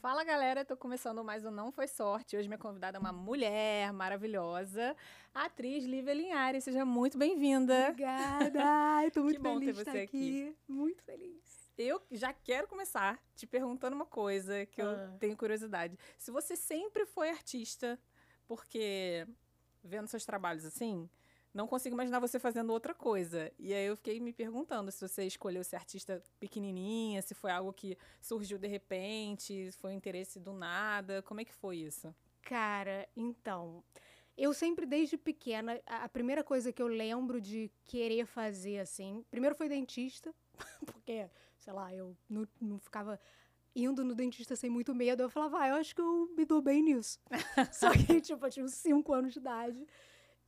Fala galera, tô começando mais um Não Foi Sorte. Hoje minha convidada é uma mulher maravilhosa, a atriz Lívia Linhares. Seja muito bem-vinda. Obrigada! Ai, tô muito Que bom feliz ter de você estar aqui. Muito feliz. Eu já quero começar te perguntando uma coisa que eu Ah. tenho curiosidade. Se você sempre foi artista, porque vendo seus trabalhos assim, não consigo imaginar você fazendo outra coisa. E aí eu fiquei me perguntando se você escolheu ser artista pequenininha, se foi algo que surgiu de repente, se foi um interesse do nada. Como é que foi isso? Cara, então, eu sempre desde pequena, a primeira coisa que eu lembro de querer fazer assim, primeiro foi dentista, porque, sei lá, eu não, não ficava indo no dentista sem muito medo. Eu falava, ah, eu acho que eu me dou bem nisso. Só que, tipo, eu tinha uns 5 anos de idade.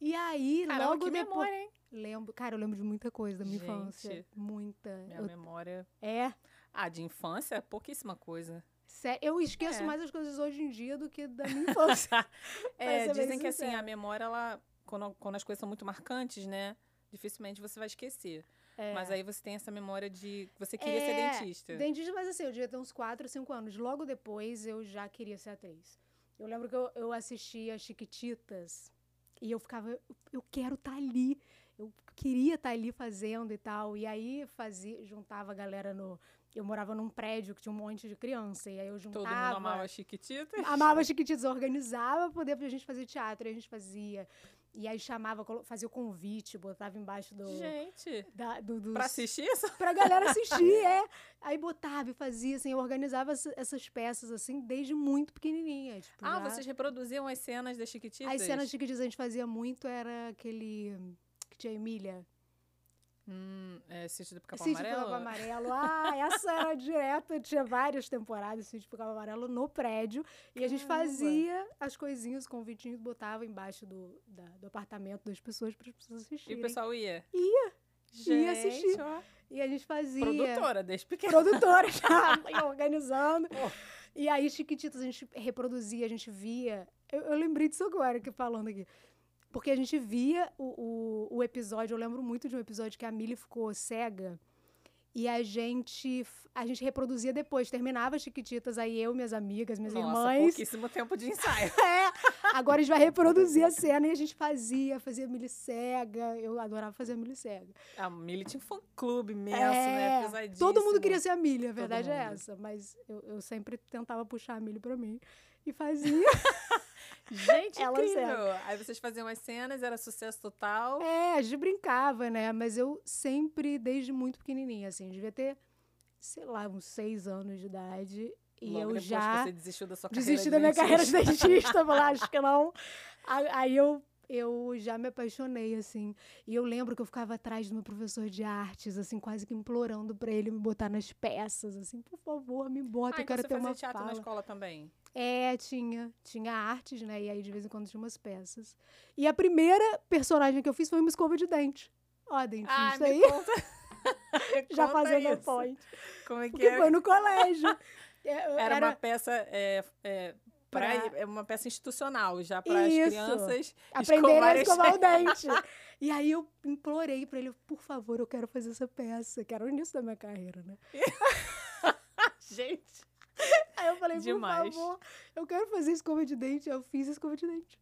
E aí, Caramba, logo que depois. memória, hein? Lembro, cara, eu lembro de muita coisa da minha Gente, infância. Muita. Minha Eu- memória. é. Ah, de infância, pouquíssima coisa. Sério, eu esqueço É. mais as coisas hoje em dia do que da minha infância. É, dizem que assim, a memória, ela, quando, quando as coisas são muito marcantes, né? Dificilmente você vai esquecer. É. Mas aí você tem essa memória de você queria É, ser dentista. Dentista, mas assim, eu devia ter uns 4, 5 anos. Logo depois, eu já queria ser atriz. Eu lembro que eu, eu assistia Chiquititas e eu ficava, eu, quero estar ali. Eu queria estar ali fazendo e tal. E aí fazia, juntava a galera no. Eu morava num prédio que tinha um monte de criança. E aí eu juntava. Todo mundo amava Chiquitita. Amava Chiquititas, organizava poder pra gente fazer teatro. E a gente fazia. E aí chamava, fazia o convite, botava embaixo do. Gente, Da, do, dos- pra assistir isso? pra galera assistir, é. Aí botava e fazia, assim, eu organizava essa- essas peças, assim, desde muito pequenininha. Tipo, Ah, já- vocês reproduziam as cenas das Chiquititas? As cenas chiquititas a gente fazia muito, era aquele que tinha a Emília. Hum, é, Sítio do Pica-Pau Sítio do Amarelo? Amarelo. Ah, essa era direto, tinha várias temporadas, Sítio do Pica-Pau Amarelo no prédio. E a gente Caramba. fazia as coisinhas, os convitinhos, botava embaixo do, da- do apartamento das pessoas para as pessoas E assistirem. o pessoal ia? Ia. Gente, Ia assistir. ó, E a gente fazia... Produtora, desde pequena. produtora já organizando. Oh. E aí, Chiquititas, a gente reproduzia, a gente via. Eu, eu lembrei disso agora que falando aqui. Porque a gente via o, o, o episódio, eu lembro muito de um episódio que a Millie ficou cega. E a gente, a gente reproduzia depois, terminava Chiquititas, aí eu, minhas amigas, minhas Nossa, irmãs. pouquíssimo tempo de ensaio. É, agora a gente vai reproduzir a cena e a gente fazia, fazia a Millie cega. Eu adorava fazer a Millie cega. A Millie tinha um fã-clube imenso, né? É, Pesadíssimo. Todo mundo queria ser a Millie, a verdade é essa. Mas eu, eu sempre tentava puxar a Millie pra mim. E fazia. Gente, Ela incrível! Aí vocês faziam as cenas, era sucesso total. é, a gente brincava, né? Mas eu sempre, desde muito pequenininha, assim, devia ter, sei lá, uns seis anos de idade. E Logo eu já que você desistiu da sua carreira desisti de da minha carreira de dentista. Falei, "Ah, acho que não. Aí eu, eu já me apaixonei, assim. E eu lembro que eu ficava atrás do meu professor de artes, assim, quase que implorando pra ele me botar nas peças, assim, por favor, me bota, Ah, eu então quero você ter fazia uma teatro na escola também? É, tinha. Tinha artes, né? E aí, de vez em quando, tinha umas peças. E a primeira personagem que eu fiz foi uma escova de dente. Ó, dentista Ah, aí, já conta fazendo isso. point. Como é que Porque era? foi no colégio. É, eu- Era, uma peça é, é, pra, é uma peça institucional, já para as crianças aprender a escovar o dente. E aí eu implorei pra ele, por favor, eu quero fazer essa peça, que era o início da minha carreira, né? Gente, Aí eu falei, Demais. por favor, eu quero fazer escova de dente. Eu fiz escova de dente.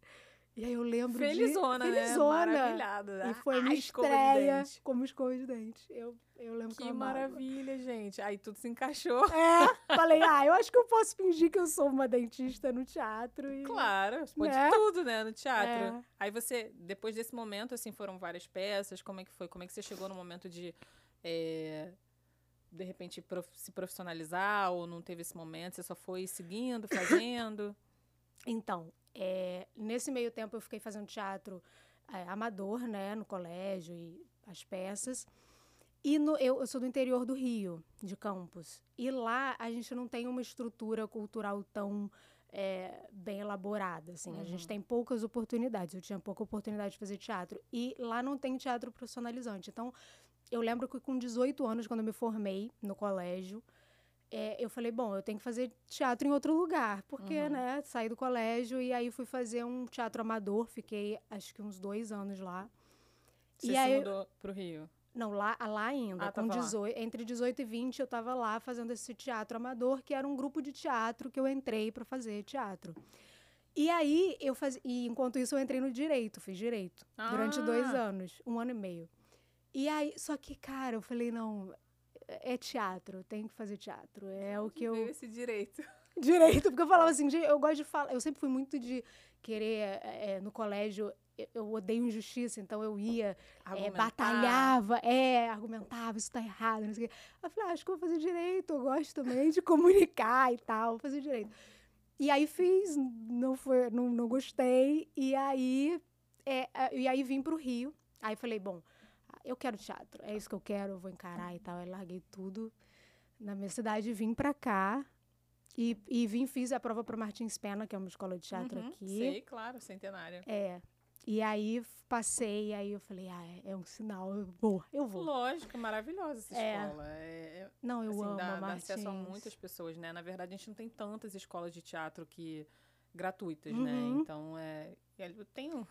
E aí eu lembro felizona, de... né? Felizona. Maravilhada. E foi Ah, minha escova de estreia dente. como escova de dente. Eu, eu lembro que, Que maravilha, gente. Aí tudo se encaixou. É, falei, ah, eu acho que eu posso fingir que eu sou uma dentista no teatro. E... Claro, pode Né? tudo, né, no teatro. É. Aí você, depois desse momento, assim, foram várias peças, como é que foi? Como é que você chegou no momento de, é, de repente, prof- se profissionalizar ou não teve esse momento? Você só foi seguindo, fazendo? Então, é, nesse meio tempo eu fiquei fazendo teatro é, amador, né, no colégio e as peças. E no- eu, eu sou do interior do Rio, de Campos. E lá a gente não tem uma estrutura cultural tão é, bem elaborada, assim. A gente Uhum. tem poucas oportunidades. Eu tinha pouca oportunidade de fazer teatro. E lá não tem teatro profissionalizante. Então, eu lembro que com 18 anos, quando eu me formei no colégio, é, eu falei, bom, eu tenho que fazer teatro em outro lugar, porque, Uhum. né, saí do colégio e aí fui fazer um teatro amador, fiquei acho que uns dois anos lá. Você E se aí- mudou pro Rio? Não, lá, lá ainda. Ah, com tava lá. 18, entre 18 e 20 eu tava lá fazendo esse teatro amador, que era um grupo de teatro que eu entrei para fazer teatro. E aí eu fazia. E enquanto isso eu entrei no direito, fiz direito. Durante dois Ah. anos, um ano e meio. E aí, só que, cara, eu falei, não, é teatro, tenho que fazer teatro. É o que eu. Esse direito. Direito, porque eu falava assim, "Gente, eu gosto de falar. Eu sempre fui muito de querer, é, no colégio, eu- odeio injustiça, então eu ia, é, batalhava, é, argumentava, isso tá errado, não sei o quê. Eu falei, ah, acho que eu vou fazer direito, eu gosto também de comunicar e tal, vou fazer direito. E aí fiz, não, foi, não, não gostei, e aí, é, e aí vim pro Rio. Aí falei, bom, eu quero teatro, é isso que eu quero, eu vou encarar e tal. Aí larguei tudo na minha cidade, vim pra cá. E, e vim, fiz a prova para Martins Pena, que é uma escola de teatro Uhum, aqui. Sei, claro, centenária. É. E aí passei, aí eu falei, ah, é- é um sinal, eu vou, eu vou. Lógico, maravilhosa essa É. escola. É, é, Não, eu assim, amo dá, a dá acesso a muitas pessoas, né? Na verdade, a gente não tem tantas escolas de teatro que gratuitas, né? Uhum. Então, é, eu tenho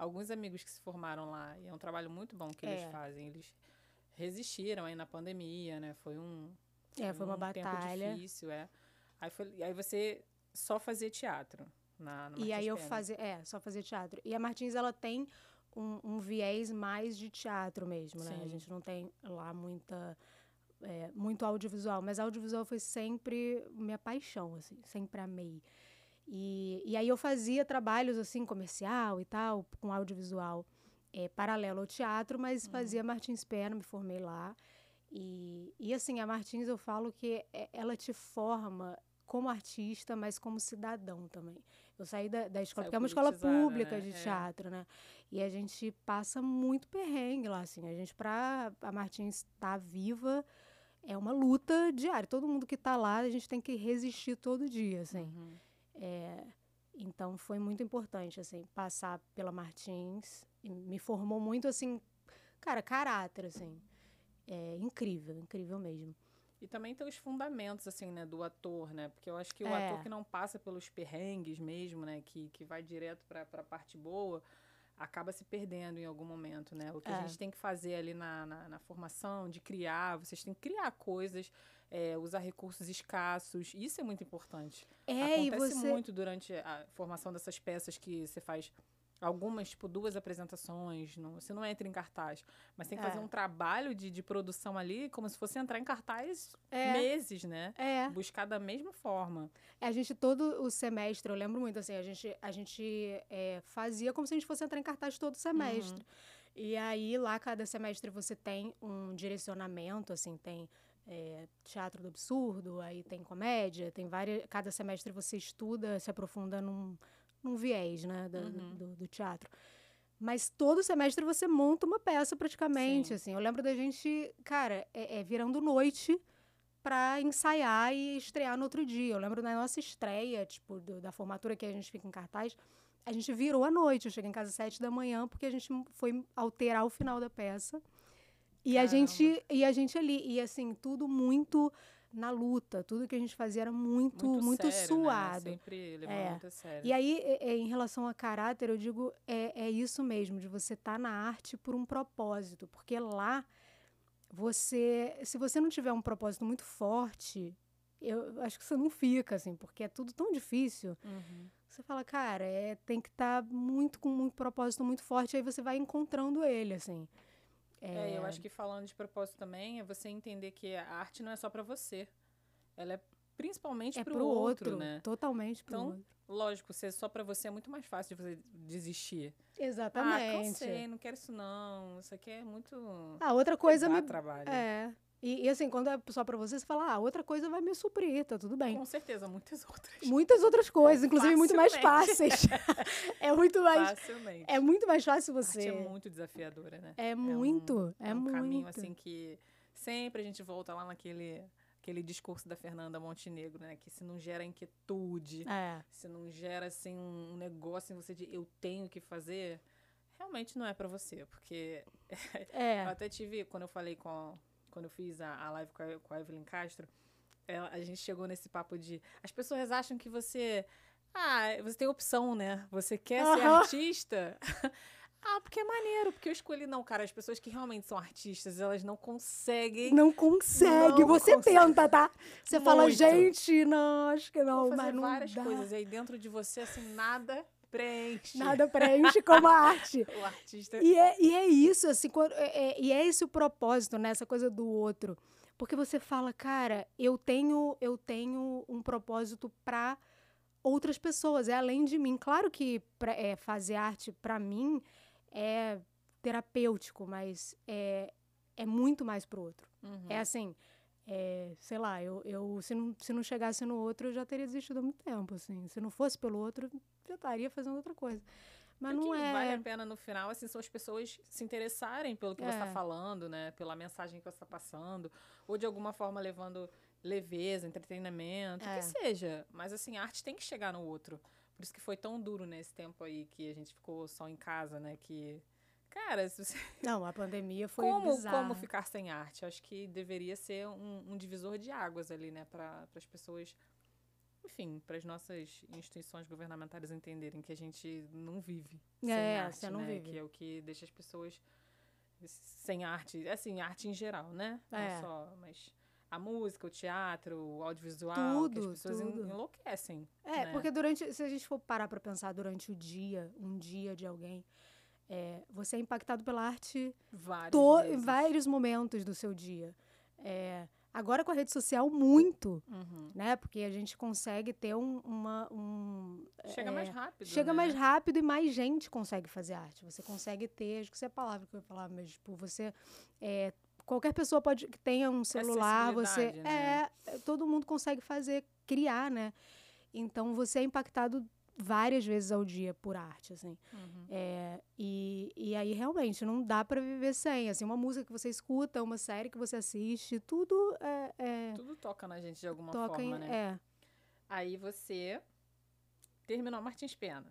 alguns amigos que se formaram lá e é um trabalho muito bom que eles É. fazem. Eles resistiram aí na pandemia, né? Foi um É, foi uma um tempo batalha. difícil, é. Aí, foi, aí você só fazia teatro na, na E aí eu Pena. fazia, é, só fazia teatro. E a Martins, ela tem um, um viés mais de teatro mesmo, né? A Sim. gente não tem lá muita, é, muito audiovisual, mas audiovisual foi sempre minha paixão, assim, sempre amei. E, e aí eu fazia trabalhos, assim, comercial e tal, com audiovisual, é, paralelo ao teatro, mas Uhum. fazia Martins Pena, me formei lá. E, e assim, a Martins eu falo que é- ela te forma como artista, mas como cidadão também. Eu saí da, da escola, Saiu porque é uma escola politizada, pública né? de É. teatro, né? E a gente passa muito perrengue lá, assim. A gente, pra a Martins estar viva, é uma luta diária. Todo mundo que tá lá, a gente tem que resistir todo dia, assim. Uhum. É, então foi muito importante, assim, passar pela Martins. E me formou muito, assim, cara, caráter, assim. É incrível, incrível mesmo. E também tem os fundamentos, assim, né, do ator, né? Porque eu acho que o É. ator que não passa pelos perrengues mesmo, né? Que, que vai direto pra, pra parte boa, acaba se perdendo em algum momento, né? O que a É. gente tem que fazer ali na, na, na formação, de criar, vocês têm que criar coisas, é, usar recursos escassos, isso é muito importante. É, Acontece você. muito durante a formação dessas peças que você faz algumas, tipo, duas apresentações, não, você não entra em cartaz, mas tem que fazer É. um trabalho de, de produção ali, como se fosse entrar em cartaz É. meses, né? É. Buscar da mesma forma. A gente, todo o semestre, eu lembro muito, assim, a gente, a gente é, fazia como se a gente fosse entrar em cartaz todo semestre. E aí, lá, cada semestre você tem um direcionamento, assim, tem é, teatro do absurdo, aí tem comédia, tem várias... Cada semestre você estuda, se aprofunda num, num viés, né, do, Uhum. do- do teatro. Mas todo semestre você monta uma peça praticamente, Sim. assim. Eu lembro da gente, cara, é, é virando noite pra ensaiar e estrear no outro dia. Eu lembro da nossa estreia, tipo, do- da formatura que a gente fica em cartaz, a gente virou à noite. Eu cheguei em casa às sete da manhã porque a gente foi alterar o final da peça. E a gente e a gente ali e assim, tudo muito na luta, tudo que a gente fazia era muito muito, sério, suado. Né? Sempre levando É. muito sério. E aí, é- é, em relação a caráter, eu digo, é, é isso mesmo, de você estar na arte por um propósito. Porque lá, você. Se você não tiver um propósito muito forte, eu acho que você não fica, assim, porque é tudo tão difícil. Uhum. Você fala, cara, é, tem que estar muito com muito propósito muito forte, aí você vai encontrando ele, assim. É, eu acho que falando de propósito também, é você entender que a arte não é só pra você. Ela é principalmente É pro, pro outro, outro, né? totalmente pro Então, outro. Lógico, ser só pra você é muito mais fácil de você desistir. Ah, Exatamente. cansei, não quero isso não. Isso aqui é muito... Ah, outra coisa me. trabalho. É. E, e assim, quando é só pra você, você fala, ah, outra coisa vai me suprir, tá tudo bem. Com certeza, muitas outras. Muitas outras coisas, inclusive muito mais fáceis. é muito mais. Facilmente. É muito mais fácil arte você. é muito desafiadora, né? É um- muito, é, É um muito. caminho, assim, que sempre a gente volta lá naquele aquele discurso da Fernanda Montenegro, né? Que se não gera inquietude, É, se não gera, assim, um negócio em você de eu tenho que fazer, realmente não é pra você. Porque eu é. até tive, quando eu falei com... Quando eu fiz a, a live com a, com a Evelyn Castro, ela- a gente chegou nesse papo de... As pessoas acham que você... Ah, você tem opção, né? Você quer ser artista... Ah, porque é maneiro, porque eu escolhi, não, cara, as pessoas que realmente são artistas, elas não conseguem. Não consegue. Não você consegue. tenta, tá? Você fala, Muito. gente, não, acho que não, Vou fazer mas não várias dá. coisas. E aí dentro de você, assim, nada preenche. Nada preenche como a arte. O artista. E é, e é isso, assim, quando- é- é- e é esse o propósito, né? Essa coisa do outro. Porque você fala, cara, eu tenho, eu tenho um propósito para outras pessoas, é além de mim. Claro que pra- é, fazer arte, para mim, é terapêutico, mas é, é muito mais pro outro. Uhum. É assim, é, sei lá, eu, eu se, não, se não chegasse no outro, eu já teria desistido há muito tempo, assim. Se não fosse pelo outro, estaria fazendo outra coisa. Mas o não que é... vale a pena no final, assim, são as pessoas se interessarem pelo que você está É. falando, né? Pela mensagem que você está passando, ou de alguma forma levando leveza, entretenimento, o É. que seja. Mas assim, a arte tem que chegar no outro. Por isso que foi tão duro nesse tempo aí que a gente ficou só em casa, né? Que. Cara, se você- Não, a pandemia foi como, bizarra. como ficar sem arte? Acho que deveria ser um, um divisor de águas ali, né? Para as pessoas, enfim, para as nossas instituições governamentais entenderem que a gente não vive sem É, arte, você não né? vive. Que é o que deixa as pessoas sem arte, assim, arte em geral, né? É. Não só, mas a música, o teatro, o audiovisual, que Tudo, as pessoas tudo. enlouquecem. É, né? porque durante, se a gente for parar pra pensar durante o dia, um dia de alguém, é, você é impactado pela arte vezes. vários momentos do seu dia. É, agora com a rede social, muito, Uhum. né? Porque a gente consegue ter um, uma... Um, Chega é, mais rápido. Chega né? mais rápido e mais gente consegue fazer arte. Você consegue ter, acho que isso é a palavra que eu ia falar, mas tipo, você. é, qualquer pessoa pode que tenha um celular, você. Né? É, todo mundo consegue fazer, criar, né? Então você é impactado várias vezes ao dia por arte, assim. Uhum. É, e, e aí realmente não dá pra viver sem. Assim, uma música que você escuta, uma série que você assiste, tudo é, é, Tudo toca na gente de alguma toca forma, em. né? É, Aí você terminou Martins Pena.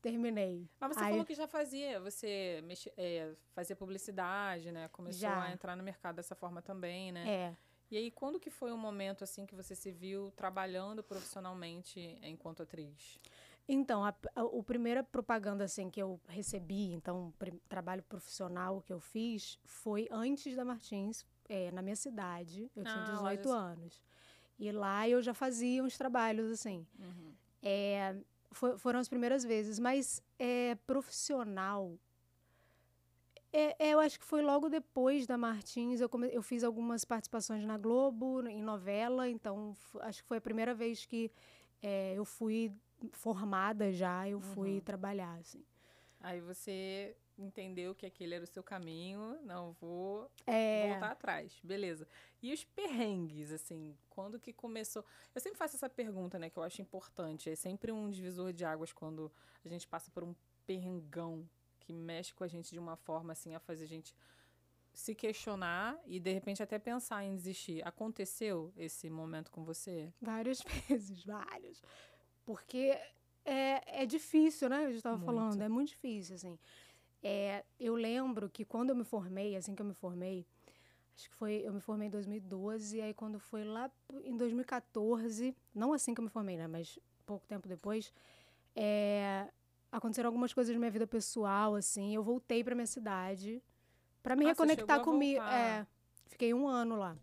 terminei. Mas você Aí- falou que já fazia, você mexe, é, fazia publicidade, né? Começou Já. a entrar no mercado dessa forma também, né? É. E aí, quando que foi o momento, assim, que você se viu trabalhando profissionalmente enquanto atriz? Então, a, a, o primeira propaganda assim que eu recebi, então, trabalho profissional que eu fiz, foi antes da Martins, é, na minha cidade. Eu tinha Ah, lá 18 já- anos. E lá eu já fazia uns trabalhos, assim. Uhum. É, fo- foram as primeiras vezes, mas é, profissional. É, é, eu acho que foi logo depois da Martins. Eu, come- eu fiz algumas participações na Globo, em novela, então acho que foi a primeira vez que é, eu fui formada já, eu fui Uhum. trabalhar, assim. Aí você entendeu que aquele era o seu caminho, não vou É, voltar atrás, beleza. E os perrengues, assim, quando que começou? Eu sempre faço essa pergunta, né, que eu acho importante. É sempre um divisor de águas quando a gente passa por um perrengão que mexe com a gente de uma forma, assim, a fazer a gente se questionar e, de repente, até pensar em desistir. Aconteceu esse momento com você? várias vezes, vários. Porque é, é difícil, né? Eu já estava falando, é muito difícil, assim. É, eu lembro que quando eu me formei, assim que eu me formei, acho que foi, eu me formei em 2012, aí quando foi lá em 2014, não assim que eu me formei, né? Mas pouco tempo depois, é, aconteceram algumas coisas na minha vida pessoal, assim. Eu voltei para minha cidade para me Ah, reconectar comigo. É, fiquei um ano lá.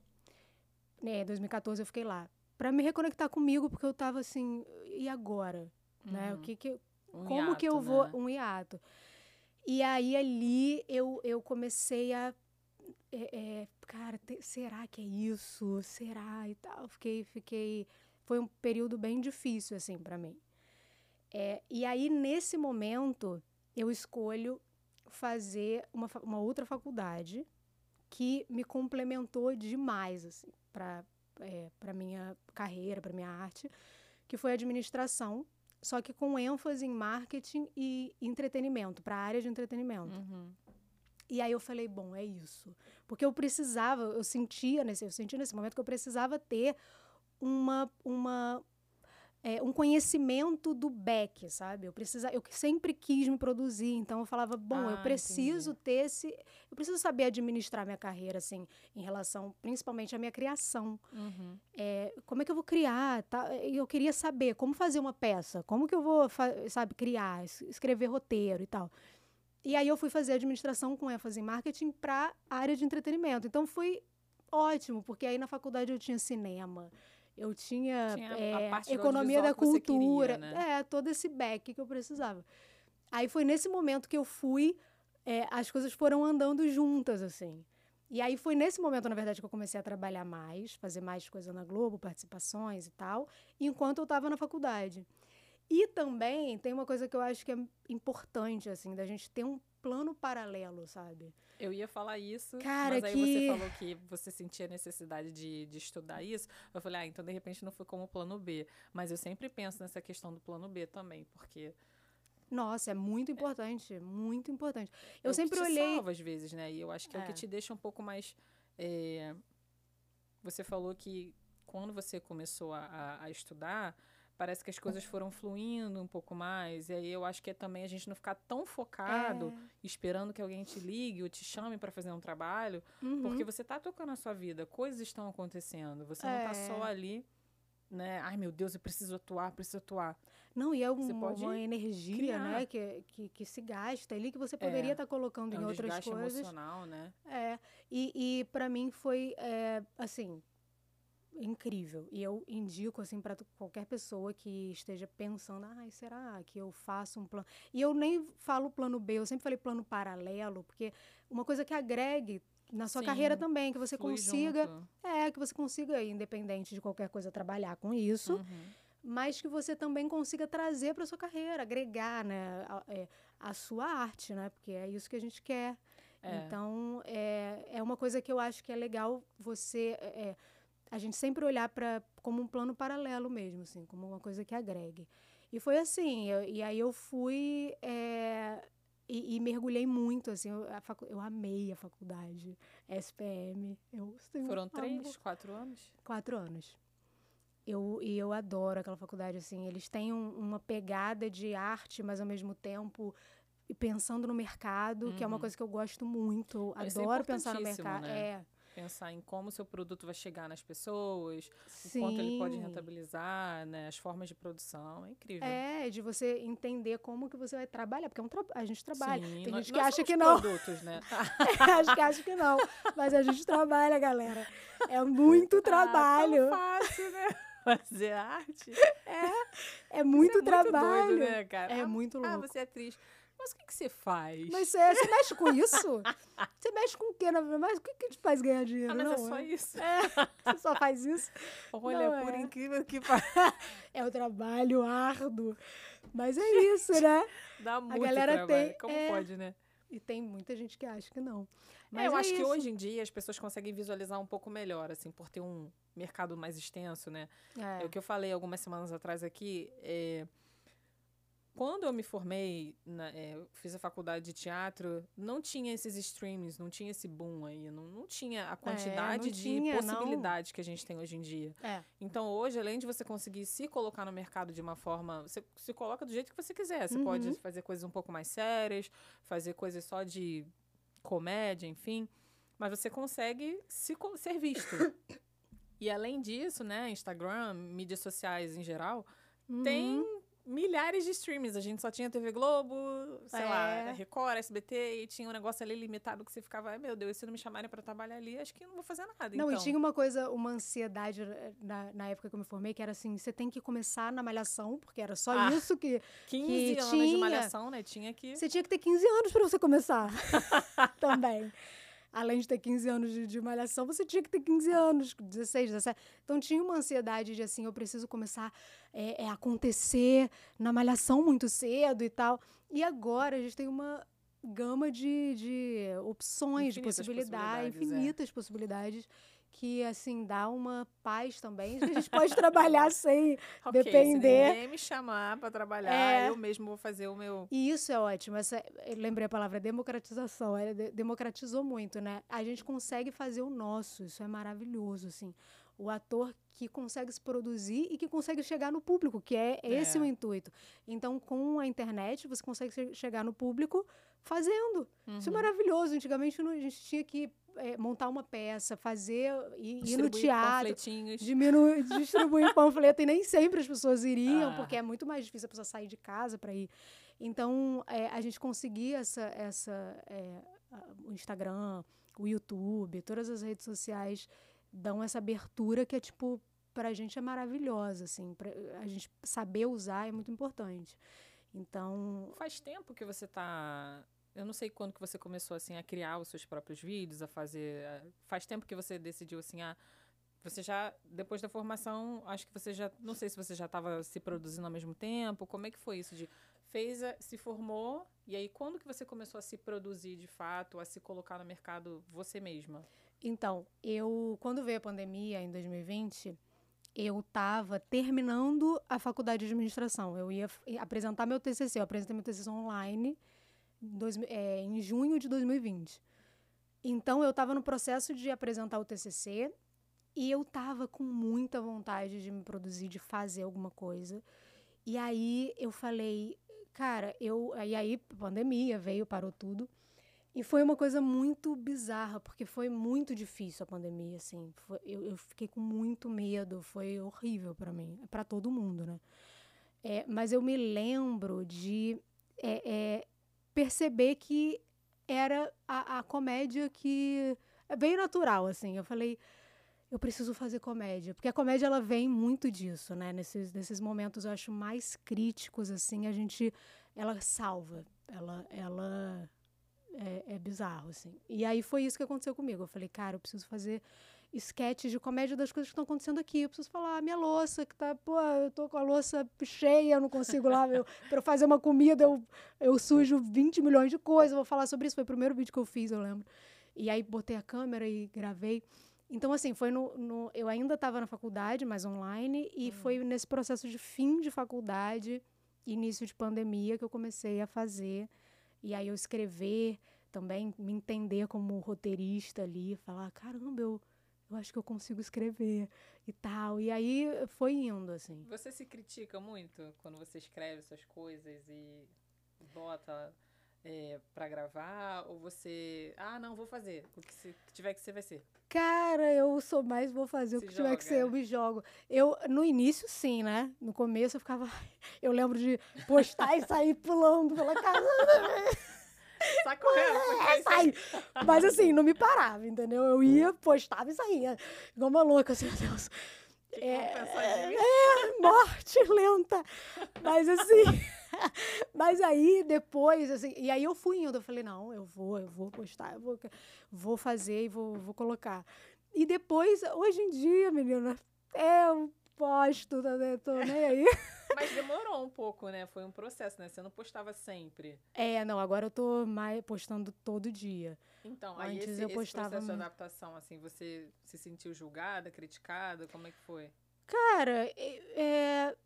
É, 2014 eu fiquei lá. Pra me reconectar comigo, porque eu tava assim, e agora? Né? O Uhum. que que, Um como que eu hiato, vou. né? Um hiato. E aí ali eu, eu comecei a. é, é, cara, te- será que é isso? Será? E tal. Fiquei, fiquei. Foi um período bem difícil, assim, pra mim. É, e aí, nesse momento, eu escolho fazer uma, uma outra faculdade que me complementou demais, assim, para é, para minha carreira, para minha arte, que foi administração, só que com ênfase em marketing e entretenimento, para a área de entretenimento. Uhum. E aí eu falei, bom, é isso. Porque eu precisava, eu sentia nesse, eu senti nesse momento que eu precisava ter uma, uma é, um conhecimento do back, sabe? Eu precisa, eu sempre quis me produzir, então eu falava, bom, eu Ah, preciso entendi. ter esse, eu preciso saber administrar minha carreira assim, em relação principalmente à minha criação. Uhum. É, como é que eu vou criar? Tá? Eu queria saber como fazer uma peça, como que eu vou, sabe, criar, es- escrever roteiro e tal. E aí eu fui fazer administração com ênfase em marketing para a área de entretenimento. Então foi ótimo, porque aí na faculdade eu tinha cinema, eu tinha, Tinha a é, parte do economia da cultura, queria, né? é, todo esse back que eu precisava. Aí foi nesse momento que eu fui, é, as coisas foram andando juntas, assim. E aí foi nesse momento, na verdade, que eu comecei a trabalhar mais, fazer mais coisa na Globo, participações e tal, enquanto eu estava na faculdade. E também tem uma coisa que eu acho que é importante, assim, da gente ter um plano paralelo, sabe? Eu ia falar isso, Cara, mas aí que- você falou que você sentia necessidade de, de estudar isso. Eu falei, ah, então de repente não foi como plano B. Mas eu sempre penso nessa questão do plano B também, porque Nossa, é muito importante, muito importante. Eu é o que sempre te olhei. salva às vezes, né? E eu acho que é, o É. que te deixa um pouco mais. é, Você falou que quando você começou a, a- a estudar, parece que as coisas foram fluindo um pouco mais. E aí eu acho que é também a gente não ficar tão focado, esperando que alguém te ligue ou te chame para fazer um trabalho, Uhum. porque você tá tocando a sua vida, coisas estão acontecendo. Você não tá É. só ali, né? Ai, meu Deus, eu preciso atuar, preciso atuar. Não, e é Você uma, energia, criar. né, que, que, que se gasta ali, que você poderia estar colocando É em um outras desgaste coisas. emocional, né? É, e, e para mim foi, é, assim, incrível. E eu indico, assim, para qualquer pessoa que esteja pensando, ai, será que eu faço um plano? E eu nem falo plano B, eu sempre falei plano paralelo, porque uma coisa que agregue na sua Sim, carreira também, que você consiga, junto. é, que você consiga, independente de qualquer coisa, trabalhar com isso Uhum. mas que você também consiga trazer para sua carreira, agregar, né, a, é, a sua arte, né, porque é isso que a gente quer. É. Então, é, é uma coisa que eu acho que é legal você, é, é, a gente sempre olhar para como um plano paralelo mesmo, assim, como uma coisa que agregue. E foi assim, eu- e aí eu fui é, e, e mergulhei muito, assim, eu, facu- eu amei a faculdade, SPM, eu Foram três, quatro anos? quatro anos. Eu, e eu adoro aquela faculdade, assim. Eles têm um- uma pegada de arte, mas ao mesmo tempo pensando no mercado, que é uma Uhum. coisa que eu gosto muito. Eu é adoro pensar no mercado. né? É. Pensar em como o seu produto vai chegar nas pessoas, Sim. o quanto ele pode rentabilizar, né? As formas de produção. É incrível. É, de você entender como que você vai trabalhar, porque é um tra- a gente trabalha. Sim, Tem nós- gente que acha que não. produtos, né? acho que acha que não. Mas a gente trabalha, galera. É muito trabalho. Ah, tão fácil, né? Fazer arte. é muito Isso é trabalho. Muito doido, né, cara? É Ah, muito Ah, louco. você é atriz. Mas o que, que você faz? Mas você, você mexe com isso? Você mexe com o quê? Mas o que, que te faz ganhar dinheiro? ah, mas não, é só isso. Você só faz isso? Olha, Não, por é. incrível que pareça, É o trabalho árduo. Mas é isso, né? dá muito galera trabalho. tem- Como é. pode, né? E tem muita gente que acha que não. É, Mas eu é acho que isso. hoje em dia as pessoas conseguem visualizar um pouco melhor, assim, por ter um mercado mais extenso, né? É, É. o que eu falei algumas semanas atrás aqui. é, Quando eu me formei, na- é, fiz a faculdade de teatro, não tinha esses streamings, não tinha esse boom aí, não, não tinha a quantidade de tinha, não. possibilidades que a gente tem hoje em dia. É. Então, hoje, além de você conseguir se colocar no mercado de uma forma. Você se coloca do jeito que você quiser. Você Uhum. pode fazer coisas um pouco mais sérias, fazer coisas só de comédia, enfim. Mas você consegue se, ser visto. e além disso, né, Instagram, mídias sociais em geral, Uhum. tem milhares de streams. A gente só tinha TV Globo, sei lá, É. Record, SBT, e tinha um negócio ali limitado que você ficava, ai meu Deus, se não me chamarem pra trabalhar ali, acho que não vou fazer nada. Não, então. e tinha uma coisa, uma ansiedade eh, na, na época que eu me formei, que era assim, você tem que começar na malhação, porque era só Ah. isso que... 15 que anos tinha. de malhação, né? Tinha que. Você tinha que ter 15 anos para você começar também. Além de ter 15 anos de, de malhação, você tinha que ter 15 anos, 16, 17. Então tinha uma ansiedade de assim, eu preciso começar é, é, acontecer na malhação muito cedo e tal. E agora a gente tem uma gama de, de opções, de Infinitas possibilidades, é. infinitas possibilidades, que assim dá uma paz também. A gente pode trabalhar sem Ok, depender. Se ninguém me chamar pra trabalhar, É. eu mesmo vou fazer o meu. E isso é ótimo. Essa, lembrei a palavra democratização. Ela de- democratizou muito, né? A gente consegue fazer o nosso. Isso é maravilhoso, assim. O ator que consegue se produzir e que consegue chegar no público, que é esse É. o intuito. Então, com a internet, você consegue che- chegar no público fazendo. Isso é Uhum. maravilhoso. Antigamente, a gente tinha que é, montar uma peça, fazer, ir, ir no Distribuir teatro, panfletinhos. diminu- distribuir panfleto e nem sempre as pessoas iriam, Ah. porque é muito mais difícil a pessoa sair de casa para ir. Então, é, a gente conseguir essa, essa é, o Instagram, o YouTube, todas as redes sociais dão essa abertura que é tipo pra gente é maravilhosa, assim, pra, a gente saber usar é muito importante. Então, Faz tempo que você tá. Eu não sei quando que você começou assim a criar os seus próprios vídeos, a fazer. a- Faz tempo que você decidiu assim a. Você já, depois da formação, acho que você já. Não sei se você já estava se produzindo ao mesmo tempo. Como é que foi isso? De fez, a- se formou, e aí quando que você começou a se produzir de fato, a se colocar no mercado você mesma? Então, eu, quando veio a pandemia em 2020, eu estava terminando a faculdade de administração. Eu ia f- apresentar meu TCC. Eu apresentei meu TCC online dois, é, em junho de 2020. Então, eu estava no processo de apresentar o TCC e eu estava com muita vontade de me produzir, de fazer alguma coisa. E aí eu falei, cara, eu. E aí, pandemia veio, parou tudo. E foi uma coisa muito bizarra, porque foi muito difícil a pandemia, assim. Foi- eu, eu fiquei com muito medo, foi horrível para mim, para todo mundo, né? É, mas eu me lembro de é, é, perceber que era a, a comédia que veio natural, assim. Eu falei, eu preciso fazer comédia, porque a comédia ela vem muito disso, né? Nesses, nesses momentos eu acho mais críticos, assim, a gente, ela salva, ela, ela é, é bizarro, assim. E aí foi isso que aconteceu comigo. Eu falei, cara, eu preciso fazer sketches de comédia das coisas que estão acontecendo aqui. Eu preciso falar, "Ah, minha louça, que tá, pô, eu tô com a louça cheia, eu não consigo lá, eu, pra fazer uma comida, eu, eu sujo 20 milhões de coisas, eu vou falar sobre isso. Foi o primeiro vídeo que eu fiz, eu lembro. E aí botei a câmera e gravei. Então, assim, foi no. no- eu ainda estava na faculdade, mas online, e foi nesse processo de fim de faculdade, início de pandemia, que eu comecei a fazer. E aí eu escrever também, me entender como roteirista ali, falar, caramba, eu, eu acho que eu consigo escrever e tal. E aí foi indo, assim. Você se critica muito quando você escreve suas coisas e bota é, para gravar? Ou você. Ah, não, vou fazer. O que, se- que tiver que ser, vai ser. Cara, eu sou mais, vou fazer Se o que tiver que joga, ser, eu é. me jogo. Eu, no início, sim, né? No começo eu ficava. Eu lembro de postar e sair pulando pela casa. Sai correndo, É, sai. Mas assim, não me parava, entendeu? Eu ia, postava e saía. Igual uma louca, assim, meu Deus. que mim? É, morte lenta. Mas assim. Mas aí, depois, assim. E aí eu fui indo. Eu falei, não, eu vou, eu vou postar, eu vou, vou fazer e vou, vou colocar. E depois, hoje em dia, menina, eu posto, tá, né? tô nem aí. Mas demorou um pouco, né? Foi um processo, né? Você não postava sempre. É, não, agora eu tô mais postando todo dia. Então, aí Antes esse, eu esse postava processo de adaptação, assim, você se sentiu julgada, criticada? Como é que foi? Cara, é, é,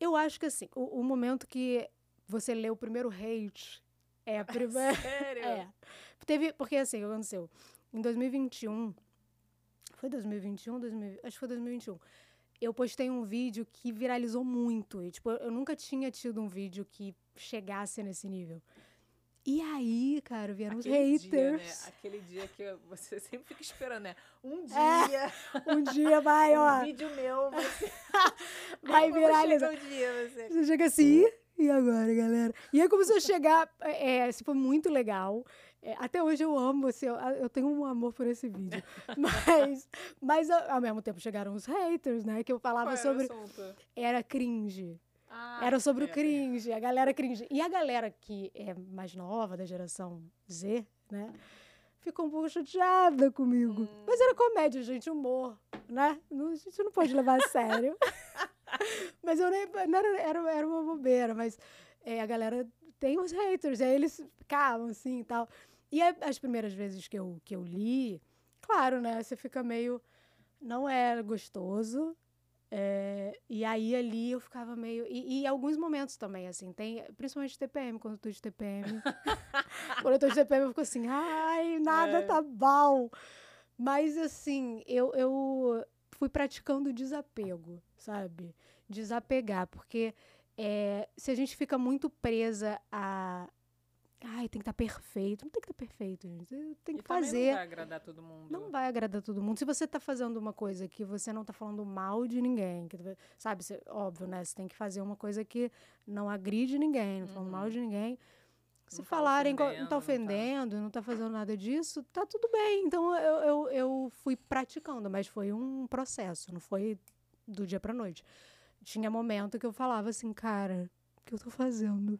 eu acho que assim, o, o momento que você lê o primeiro hate é a primeira. Sério? É. Teve, porque assim, o que aconteceu? Em 2021, foi 2021, 2000, acho que foi 2021. Eu postei um vídeo que viralizou muito. E, tipo, eu nunca tinha tido um vídeo que chegasse nesse nível. E aí, cara, vieram os Aquele dia, né? haters. Aquele dia que você sempre fica esperando, né? Um É, dia, Um dia vai, um ó, vídeo meu, você... vai viralizar. o dia, você... Você chega assim, "Ih, e agora, galera? E aí começou a chegar, é, assim, foi muito legal. É, até hoje eu amo, assim, eu, eu tenho um amor por esse vídeo. Mas, mas ao mesmo tempo chegaram os haters, né? Que eu falava Qual sobre. Era cringe. Ah, Era sobre o é. cringe, a galera cringe. E a galera que é mais nova, da geração Z, né? Ficou um pouco chateada comigo. Hum. Mas era comédia, gente, humor, né? Não- a gente não pode levar a sério. mas eu nem. Não era, era, era uma bobeira, mas é, a galera tem os haters, aí eles ficavam assim e tal. E aí, as primeiras vezes que eu, que eu li, claro, né? Você fica meio. Não é gostoso. É, e aí ali eu ficava meio. E, e alguns momentos também, assim, tem. Principalmente TPM, quando eu tô de TPM. quando eu tô de TPM, eu fico assim, ai, nada É. tá bom. Mas assim, eu, eu fui praticando desapego, sabe? Desapegar, porque é, se a gente fica muito presa a. Ai, tem que estar perfeito. Não tem que estar perfeito, gente. Tem que E fazer. Não vai agradar todo mundo. Não vai agradar todo mundo. Se você tá fazendo uma coisa que você não tá falando mal de ninguém, que, sabe, você- óbvio, né? Você tem que fazer uma coisa que não agride ninguém, não falando mal de ninguém. Se Uhum. Não tá falarem, tá não tá- ofendendo, não tá fazendo nada disso, tá tudo bem. Então eu, eu, eu fui praticando, mas foi um processo, não foi do dia pra noite. Tinha momento que eu falava assim, cara, o que eu tô fazendo?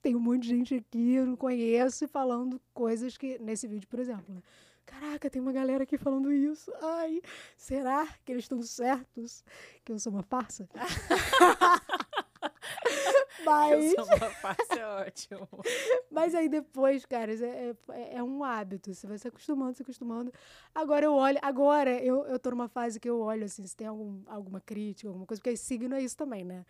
Tem um monte de gente aqui, eu não conheço, e falando coisas que. Nesse vídeo, por exemplo, né? Caraca, tem uma galera aqui falando isso. Ai, será que eles estão certos que eu sou uma farsa? Mas, Eu sou uma face é ótimo. mas aí depois, cara, é, é, é um hábito. Você vai se acostumando, se acostumando. Agora eu olho, agora eu, eu tô numa fase que eu olho assim, se tem algum, alguma crítica, alguma coisa, porque signo é isso também, né?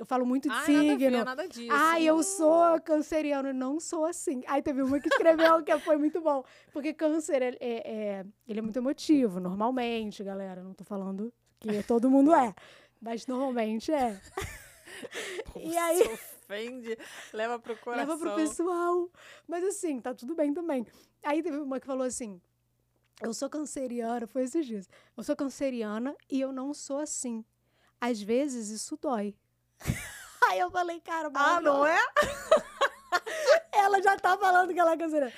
Eu falo muito de Ai, signo. nada a ver, nada disso. Ah, eu sou canceriano, não sou assim. Aí teve uma que escreveu que foi muito bom. Porque câncer, é, é- é- ele é muito emotivo, normalmente, galera. Não tô falando que todo mundo é. Mas normalmente é. Pô, e aí- Se ofende, leva pro coração. Leva pro pessoal. Mas assim, tá tudo bem também. Aí teve uma que falou assim: Eu sou canceriana, foi esses dias. Eu sou canceriana e eu não sou assim. Às vezes isso dói. Aí eu falei, cara, Ah, mas não é? Ela já tá falando que ela é canceriana.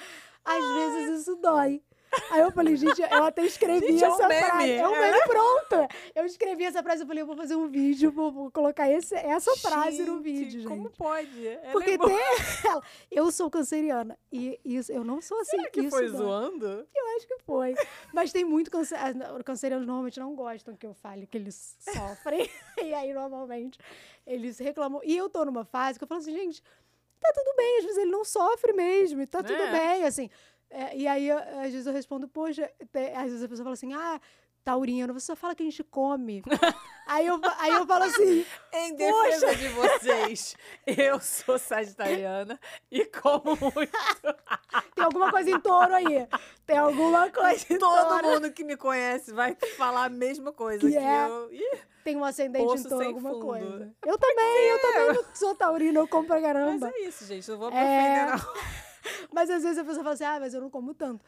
Às vezes isso dói. Aí eu falei, gente, eu até escrevi Gente, é um essa meme. frase. É um meme pronto. Eu escrevi essa frase, eu falei, eu vou fazer um vídeo, vou, vou colocar esse, essa frase no Gente, vídeo, gente. Como pode? Ela Porque é tem ela. Eu sou canceriana. E isso, eu não sou assim. Será que isso foi dói. zoando? Eu acho que foi. Mas tem muito câncer. Os cancerianos normalmente não gostam que eu fale que eles sofrem. e aí, normalmente, eles reclamam. E eu tô numa fase que eu falo assim, gente, tá tudo bem. Às vezes ele não sofre mesmo. E tá tudo É. bem, assim. É, e aí, eu- às vezes eu respondo, poxa, às vezes a pessoa fala assim, ah, taurino, você só fala que a gente come. aí, eu, aí eu falo assim, Em defesa de vocês, eu sou sagitariana e como muito. tem alguma coisa em touro aí. Tem alguma coisa em Todo touro. mundo que me conhece vai falar a mesma coisa Que que, é. eu. Ih, Tem um ascendente em touro, alguma fundo. coisa. Eu também, eu também não sou taurina, eu como pra mas caramba. é isso, gente. Não vou me É. ofender, não. Mas às vezes a pessoa fala assim, ah, mas eu não como tanto.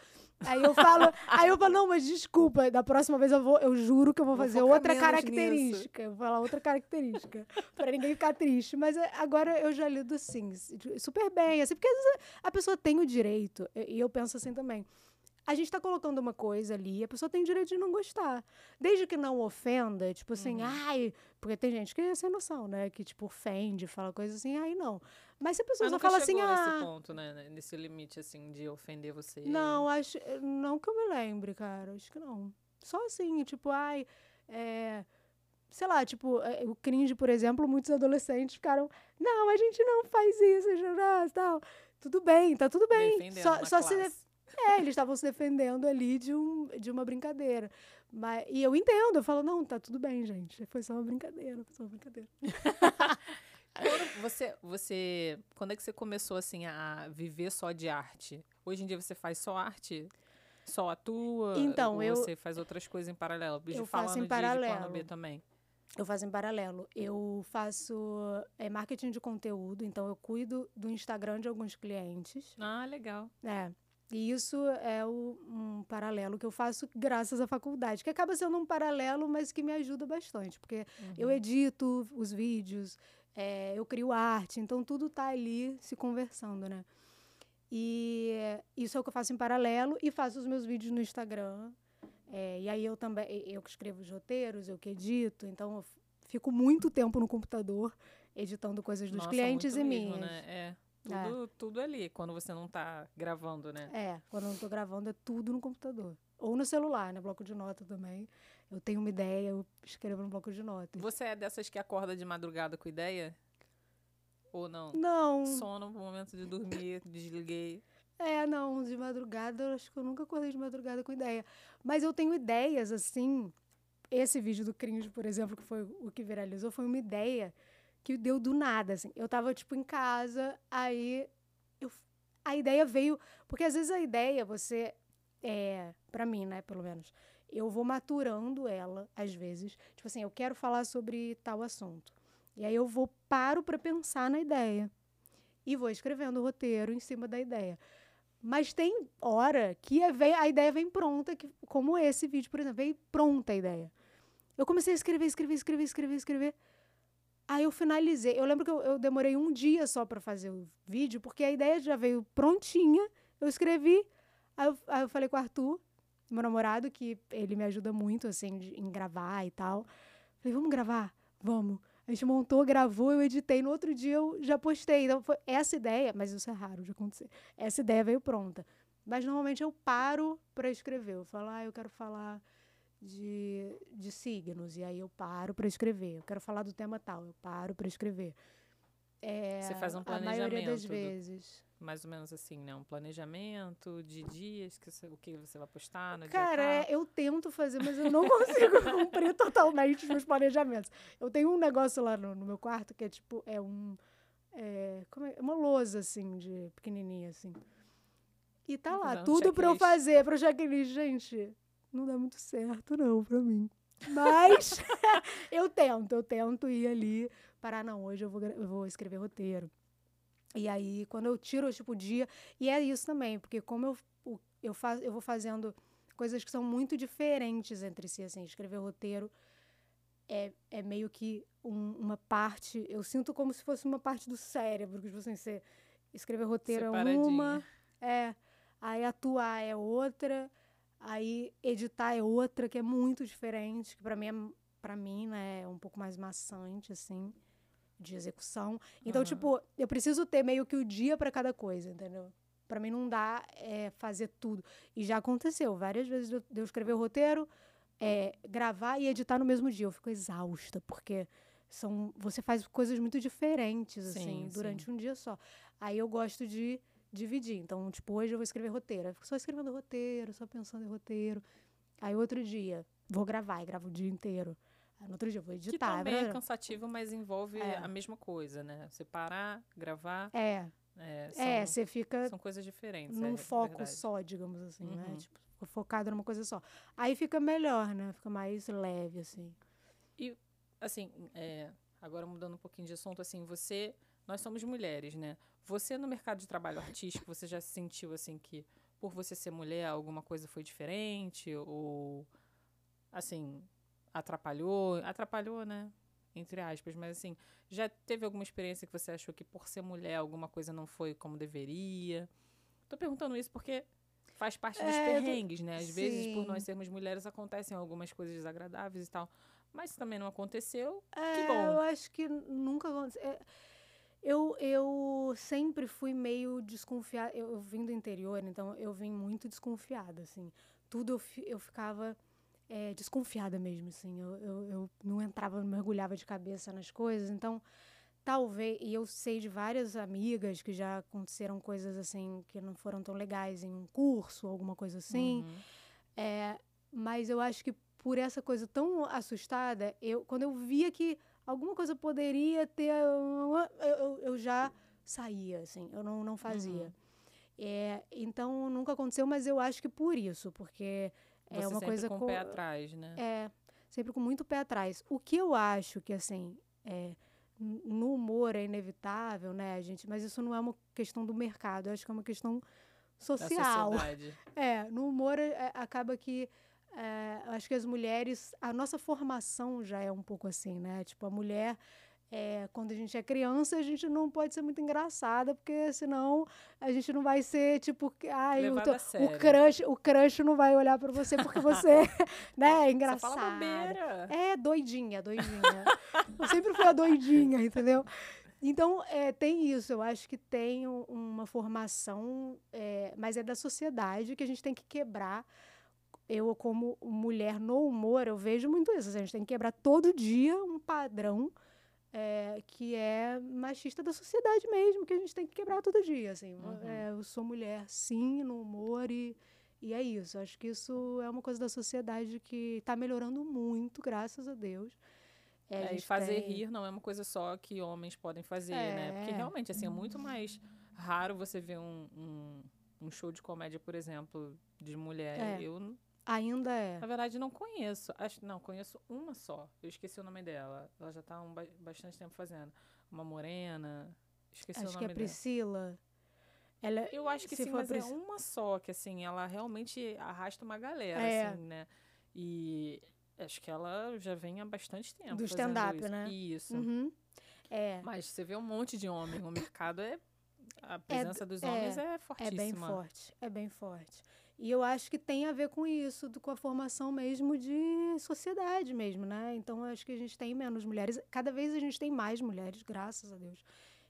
Aí eu falo, aí eu falo, não, mas desculpa, da próxima vez eu vou, eu juro que eu vou Vou fazer focar outra característica. Eu vou falar outra característica. pra ninguém ficar triste. Mas é, agora eu já lido assim, super bem, assim, porque às vezes a pessoa tem o direito, e eu penso assim também. A gente tá colocando uma coisa ali, a pessoa tem direito de não gostar. Desde que não ofenda, tipo assim, Uhum. ai. Porque tem gente que é sem noção, né? Que, tipo, ofende, fala coisa assim, ai não. Mas se a pessoa Mas só fala assim, ah. nesse ponto, né? Nesse limite, assim, de ofender você. Não, acho. Não que eu me lembre, cara. Acho que não. Só assim, tipo, ai. É, sei lá, tipo, é, o cringe, por exemplo, muitos adolescentes ficaram. Não, a gente não faz isso, Jonas, tal. Tudo bem, tá tudo bem. Defendendo Só, só se. classe. É, eles estavam se defendendo ali de, um, de uma brincadeira. Mas, e eu entendo, eu falo, não, tá tudo bem, gente. Foi só uma brincadeira, foi só uma brincadeira. Quando você, você. Quando é que você começou, assim, a viver só de arte? Hoje em dia você faz só arte? Só atua? Então, ou eu- Você faz outras coisas em paralelo? De eu falando faço em de- De, paralelo. B também. Eu faço em paralelo. Eu faço é, marketing de conteúdo, então eu cuido do Instagram de alguns clientes. Ah, legal. É. E isso é o- um paralelo que eu faço graças à faculdade, que acaba sendo um paralelo, mas que me ajuda bastante, porque eu edito os vídeos, é, eu crio arte, então tudo tá ali se conversando, né? E isso é o que eu faço em paralelo e faço os meus vídeos no Instagram. É, e aí eu também, eu que escrevo os roteiros, eu que edito, então eu fico muito tempo no computador editando coisas dos Nossa, clientes e mesmo, minhas. Né? É. Tudo, tudo ali, quando você não tá gravando, né? É, quando eu não tô gravando é tudo no computador. Ou no celular, né? Bloco de nota também. Eu tenho uma ideia, eu escrevo no bloco de notas. Você é dessas que acorda de madrugada com ideia? Ou não? Não, Sono no momento de dormir, desliguei. é, não, de madrugada, eu acho que eu nunca acordei de madrugada com ideia. Mas eu tenho ideias, assim. Esse vídeo do cringe, por exemplo, que foi o que viralizou, foi uma ideia que deu do nada, assim. Eu tava, tipo, em casa, aí eu, a ideia veio. Porque às vezes a ideia, você. É, pra mim, né, pelo menos. eu vou maturando ela, às vezes. Tipo assim, eu quero falar sobre tal assunto. E aí eu vou, paro para pensar na ideia. E vou escrevendo o roteiro em cima da ideia. Mas tem hora que é, a ideia vem pronta, como esse vídeo, por exemplo, veio pronta a ideia. Eu comecei a escrever, escrever, escrever, escrever, escrever. Aí eu finalizei. Eu lembro que eu, eu demorei um dia só para fazer o vídeo, porque a ideia já veio prontinha. Eu escrevi. Aí eu, aí eu falei com o Arthur, meu namorado, que ele me ajuda muito, assim, de, em gravar e tal. Falei, vamos gravar? Vamos. A gente montou, gravou, eu editei. No outro dia eu já postei. Então, foi essa ideia, mas isso é raro de acontecer. Essa ideia veio pronta. Mas normalmente eu paro para escrever. Eu falo, ah, eu quero falar de, de signos. E aí eu paro para escrever. Eu quero falar do tema tal. Eu paro para escrever. É, Você faz um planejamento. A maioria das do- vezes. Mais ou menos assim, né? Um planejamento de dias, que você- o que você vai postar no Cara, dia é, tal. eu tento fazer, mas eu não consigo cumprir totalmente os meus planejamentos. Eu tenho um negócio lá no, no meu quarto que é tipo, é um. É, como é? Uma lousa, assim, de pequenininha, assim. E tá lá, tudo pra eu fazer, pro checklist. Gente, não dá muito certo, não, pra mim. Mas eu tento, eu tento ir ali, parar, não, hoje eu vou, eu vou escrever roteiro. E aí, quando eu tiro, tipo, o dia. E é isso também, porque como eu, eu, fa eu vou fazendo coisas que são muito diferentes entre si, assim, escrever roteiro é, é meio que um- uma parte. Eu sinto como se fosse uma parte do cérebro, que, tipo assim, você escrever roteiro é uma. É. Aí atuar é outra. Aí editar é outra, que é muito diferente, que pra mim, é, pra mim né, é um pouco mais maçante, assim, de execução. Então, Aham. tipo, eu preciso ter meio que o dia pra cada coisa, entendeu? Pra mim não dá é, fazer tudo. E já aconteceu várias vezes de eu- escrever o roteiro, é, gravar e editar no mesmo dia. Eu fico exausta, porque são, você faz coisas muito diferentes, assim, Sim, durante sim. um dia só. Aí eu gosto de dividir. Então, tipo, hoje eu vou escrever roteiro. Eu fico só escrevendo roteiro, só pensando em roteiro. Aí outro dia, vou gravar e gravo o dia inteiro. Aí no outro dia eu vou Que editar. também é blá, blá. cansativo, mas envolve É. a mesma coisa, né? Você parar, gravar, É, é, são, é, você fica são coisas diferentes. num é foco só, digamos assim, né? Uhum. Tipo, fica focado numa coisa só. Aí fica melhor, né? Fica mais leve, assim. Assim, é, agora mudando um pouquinho de assunto, assim, você... Nós somos mulheres, né? Você, no mercado de trabalho artístico, você já sentiu, assim, que por você ser mulher, alguma coisa foi diferente? Ou, assim, atrapalhou? Atrapalhou, né? Entre aspas, mas, assim, já teve alguma experiência que você achou que por ser mulher alguma coisa não foi como deveria? Tô perguntando isso porque faz parte dos É, perrengues, né? Às vezes, por Sim. nós sermos mulheres, acontecem algumas coisas desagradáveis e tal. Mas se também não aconteceu, É, bom. eu acho que nunca aconteceu. É, Eu, eu sempre fui meio desconfiada. Eu, eu vim do interior, então eu vim muito desconfiada, assim. Tudo eu, eu ficava é, desconfiada mesmo, assim. Eu, eu, eu não entrava, não mergulhava de cabeça nas coisas. Então, talvez... E eu sei de várias amigas que já aconteceram coisas, assim, que não foram tão legais em um curso, alguma coisa assim. Uhum. É, mas eu acho que por essa coisa tão assustada, eu quando eu via que alguma coisa poderia ter, eu, eu já saía, assim, eu não, não fazia. Uhum. É, então nunca aconteceu, mas eu acho que por isso, porque é Você uma sempre coisa com o co- pé atrás, né? é sempre com muito pé atrás. O que eu acho que assim é, no humor é inevitável, né, gente? Mas isso não é uma questão do mercado, eu acho que é uma questão Da social. sociedade. É, no humor é, acaba que é, acho que as mulheres, a nossa formação já é um pouco assim, né? Tipo, a mulher, é, quando a gente é criança, a gente não pode ser muito engraçada, porque senão a gente não vai ser, tipo, ai, o, o crush, o crush não vai olhar pra você porque você, né, é engraçada. fala bobeira. É, doidinha, doidinha. eu sempre fui a doidinha, entendeu? Então, é, tem isso. Eu acho que tem um- uma formação, é, mas é da sociedade que a gente tem que quebrar. Eu, como mulher no humor, eu vejo muito isso. a gente tem que quebrar todo dia um padrão é, que é machista da sociedade mesmo, que a gente tem que quebrar todo dia. Assim. Uhum. É, eu sou mulher, sim, no humor e, e é isso. Acho que isso é uma coisa da sociedade que está melhorando muito, graças a Deus. É, a É, e gente fazer tem- rir não é uma coisa só que homens podem fazer, né? Porque É. realmente, assim, é muito mais raro você ver um, um, um show de comédia, por exemplo, de mulher. É. Eu, Ainda é. Na verdade, não conheço. Acho, não, conheço uma só. Eu esqueci o nome dela. Ela já tá há um ba- bastante tempo fazendo. Uma morena. Esqueci o Acho nome que é dela. Priscila. Ela, Eu acho que se sim, for mas é Pris- uma só, que assim, ela realmente arrasta uma galera, É. assim, né? E acho que ela já vem há bastante tempo. Do stand-up, né? Isso. Uhum. É. Mas você vê um monte de homem. O mercado é. A presença dos é, homens é É fortíssima. bem forte, é bem forte. E eu acho que tem a ver com isso, com a formação mesmo de sociedade mesmo, né? Então eu acho que a gente tem menos mulheres. Cada vez a gente tem mais mulheres, graças a Deus.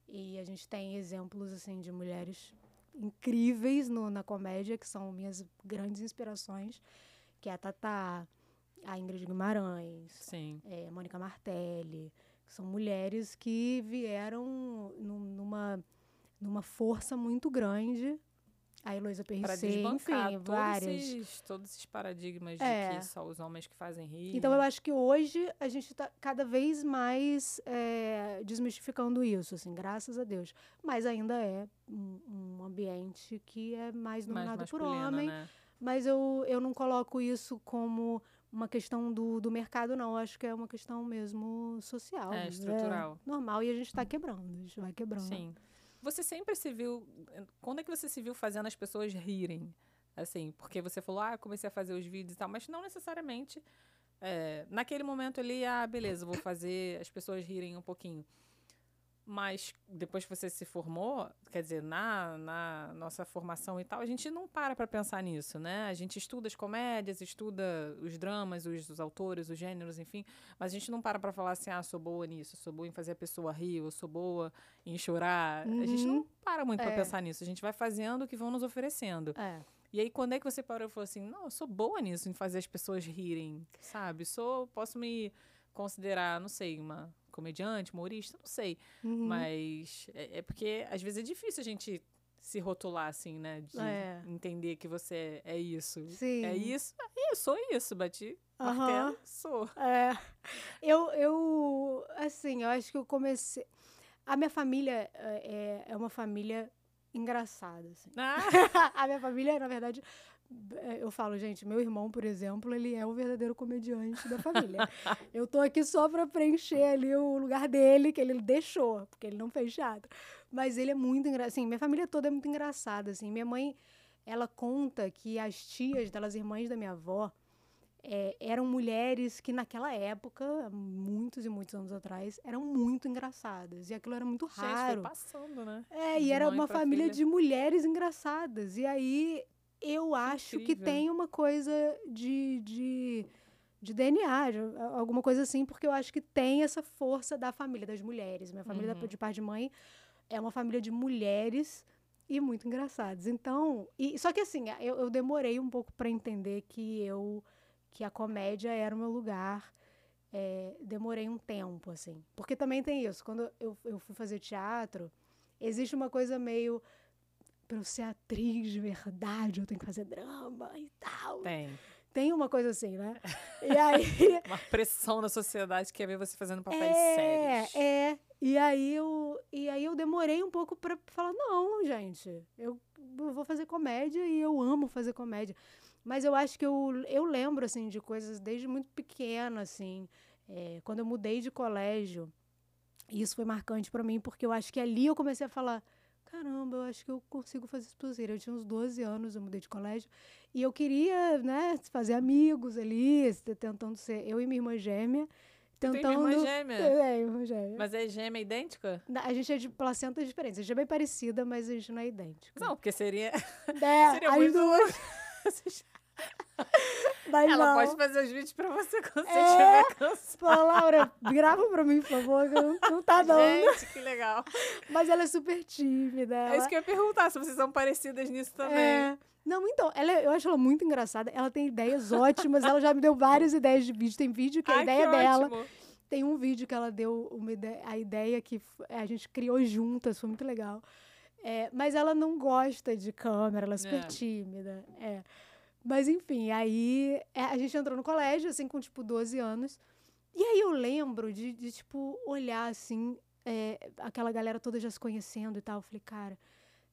E a gente tem exemplos assim de mulheres incríveis no- na comédia, que são minhas grandes inspirações, que é a Tatá, a Ingrid Guimarães, Sim. é, Mônica Martelli, que são mulheres que vieram num- numa, numa força muito grande. A Heloísa Perricê, desbancar enfim, todos várias. esses, todos esses paradigmas É. de que só os homens que fazem rir. Então eu acho que hoje a gente está cada vez mais é, desmistificando isso, assim, graças a Deus. Mas ainda é um, um ambiente que é mais mais dominado por masculino, homem. né? Mas eu, eu não coloco isso como uma questão do, do mercado, não. Eu acho que é uma questão mesmo social. É, né? estrutural. normal e a gente está quebrando, a gente vai quebrando. Sim. Você sempre se viu. Quando é que você se viu fazendo as pessoas rirem? Assim, porque você falou, ah, comecei a fazer os vídeos e tal, mas não necessariamente. é, naquele momento ali, ah, beleza, vou fazer as pessoas rirem um pouquinho. Mas depois que você se formou, quer dizer, na, na nossa formação e tal, a gente não para pra pensar nisso, né? A gente estuda as comédias, estuda os dramas, os, os autores, os gêneros, enfim, mas a gente não para pra falar assim, ah, sou boa nisso, sou boa em fazer a pessoa rir, eu sou boa em chorar. A gente não Uhum. para muito É. pensar nisso, a gente vai fazendo o que vão nos oferecendo. É. E aí, quando é que você parou e falou assim, não, eu sou boa nisso, em fazer as pessoas rirem, sabe? Sou, posso me considerar, não sei, uma comediante, humorista, não sei. Uhum. Mas é, é porque às vezes é difícil a gente se rotular assim, né? De É. entender que você é isso. Sim. É isso, aí eu sou isso, bati Aham. martelo, sou. É. Eu, eu, assim, eu acho que eu comecei. A minha família é, é uma família engraçada, assim. Ah, a minha família, na verdade, é, eu falo, gente, meu irmão, por exemplo, ele é o verdadeiro comediante da família. eu tô aqui só pra preencher ali o lugar dele, que ele deixou, porque ele não fez teatro. Mas ele é muito engraçado. Assim, minha família toda é muito engraçada, assim. Minha mãe, ela conta que as tias delas, irmãs da minha avó, é, eram mulheres que naquela época, muitos e muitos anos atrás, eram muito engraçadas. E aquilo era muito gente, foi raro. passando, né? É, de e era uma família filha. de mulheres engraçadas. E aí eu acho que incrível. tem uma coisa de, de, de DNA, de alguma coisa assim, porque eu acho que tem essa força da família, das mulheres. Minha família Uhum. de pai de mãe é uma família de mulheres e muito engraçadas. Então, e, só que assim, eu, eu demorei um pouco para entender que eu que a comédia era o meu lugar. É, demorei um tempo, assim. Porque também tem isso. Quando eu, eu fui fazer teatro, existe uma coisa meio. Pra eu ser atriz de verdade, eu tenho que fazer drama e tal. Tem. Tem uma coisa assim, né? E aí. Uma pressão na sociedade que quer ver você fazendo papéis é, sérios. é. E aí eu, e aí eu demorei um pouco pra falar, não, gente, eu, vou fazer comédia e eu amo fazer comédia. Mas eu acho que eu, eu lembro, assim, de coisas desde muito pequena, assim. É, quando eu mudei de colégio, isso foi marcante pra mim, porque eu acho que ali eu comecei a falar, caramba, eu acho que eu consigo fazer isso possível. Eu tinha uns 12 anos, eu mudei de colégio, e eu queria, né, fazer amigos ali, tentando ser eu e minha irmã gêmea, Tem tentando... minha irmã gêmea. É, irmã gêmea. Mas é gêmea idêntica? A gente é de placentas diferentes. A gente é bem parecida, mas a gente não é idêntica. Não, porque seria. É, seria muito. duas, mas Ela não. pode fazer os vídeos pra você quando você É. estiver cansado. Pô, Laura, grava pra mim, por favor, que não, não tá dando. Gente, que legal. Mas ela é super tímida. É ela- isso que eu ia perguntar, se vocês são parecidas nisso também. É. Não, então, ela, é- eu acho ela muito engraçada. Ela tem ideias ótimas. ela já me deu várias ideias de vídeo. Tem vídeo que a Ai, ideia dela. ótimo. Tem um vídeo que ela deu uma ideia, a ideia que a gente criou juntas, foi muito legal. É, mas ela não gosta de câmera, ela é super É. tímida. É. Mas enfim, aí é, a gente entrou no colégio, assim, com tipo 12 anos. E aí eu lembro de, de, tipo, olhar assim, é, aquela galera toda já se conhecendo e tal. Eu falei, cara,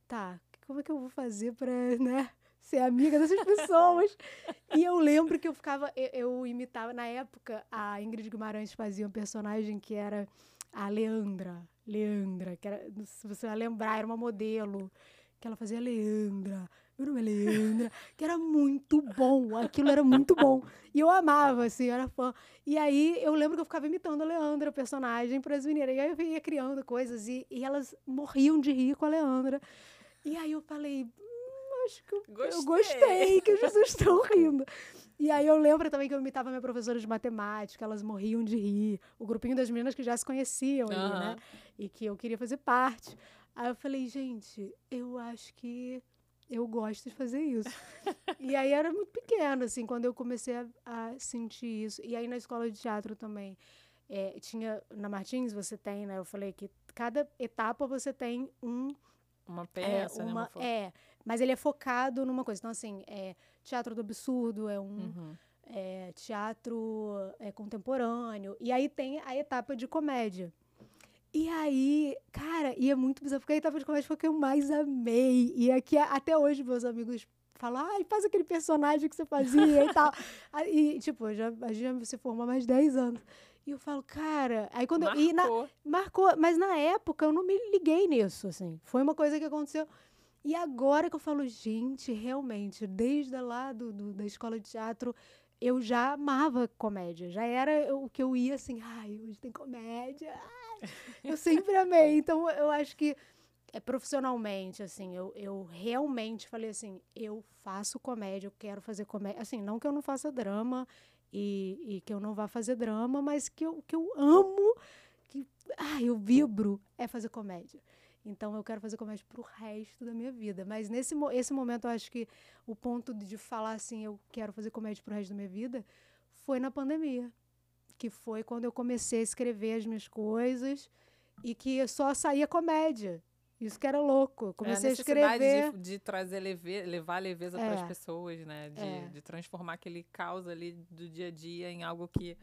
tá, como é que eu vou fazer pra, né, ser amiga dessas pessoas. e eu lembro que eu ficava, eu, eu, imitava, na época, a Ingrid Guimarães fazia um personagem que era a Leandra. Leandra, que era, se você vai lembrar, era uma modelo, que ela fazia Leandra, meu nome é Leandra, que era muito bom, aquilo era muito bom. E eu amava, assim, eu era fã. E aí eu lembro que eu ficava imitando a Leandra, o personagem, para as meninas. E aí eu ia criando coisas e, e elas morriam de rir com a Leandra. E aí eu falei, hum, acho que eu gostei. eu gostei, que as pessoas estão rindo. E aí eu lembro também que eu imitava minha professora de matemática, elas morriam de rir. O grupinho das meninas que já se conheciam uhum. ali, né? E que eu queria fazer parte. Aí eu falei, gente, eu acho que eu gosto de fazer isso. e aí era muito pequeno, assim, quando eu comecei a, a sentir isso. E aí na escola de teatro também. É, tinha, na Martins você tem, né? Eu falei que cada etapa você tem um uma peça, é, uma, né? Uma é, mas ele é focado numa coisa. Então, assim, é teatro do absurdo, é um uhum. é, teatro é, contemporâneo. E aí tem a etapa de comédia. E aí, cara, e é muito bizarro, porque a etapa de comédia foi que eu mais amei. E aqui, até hoje, meus amigos falam, ai, faz aquele personagem que você fazia e tal. E, tipo, já, a gente se formou há mais de 10 anos. E eu falo, cara. Aí quando marcou. eu. Na, marcou. Mas na época eu não me liguei nisso, assim. Foi uma coisa que aconteceu. E agora que eu falo, gente, realmente, desde lá do, do, da escola de teatro, eu já amava comédia. Já era o que eu ia assim, ai, hoje tem comédia. Ai. Eu sempre amei. Então eu acho que é profissionalmente, assim, eu, eu realmente falei assim, eu faço comédia, eu quero fazer comédia. Assim, não que eu não faça drama, e, e, que eu não vá fazer drama, mas que eu, que eu amo, que ah, eu vibro, é fazer comédia. Então eu quero fazer comédia pro resto da minha vida. Mas nesse esse momento eu acho que o ponto de falar assim, eu quero fazer comédia pro resto da minha vida, foi na pandemia. Que foi quando eu comecei a escrever as minhas coisas e que só saía comédia. Isso que era louco. Eu comecei é a, a escrever. De, de trazer leve, levar leveza é. para as pessoas, né? De, é. de transformar aquele caos ali do dia a dia em algo que.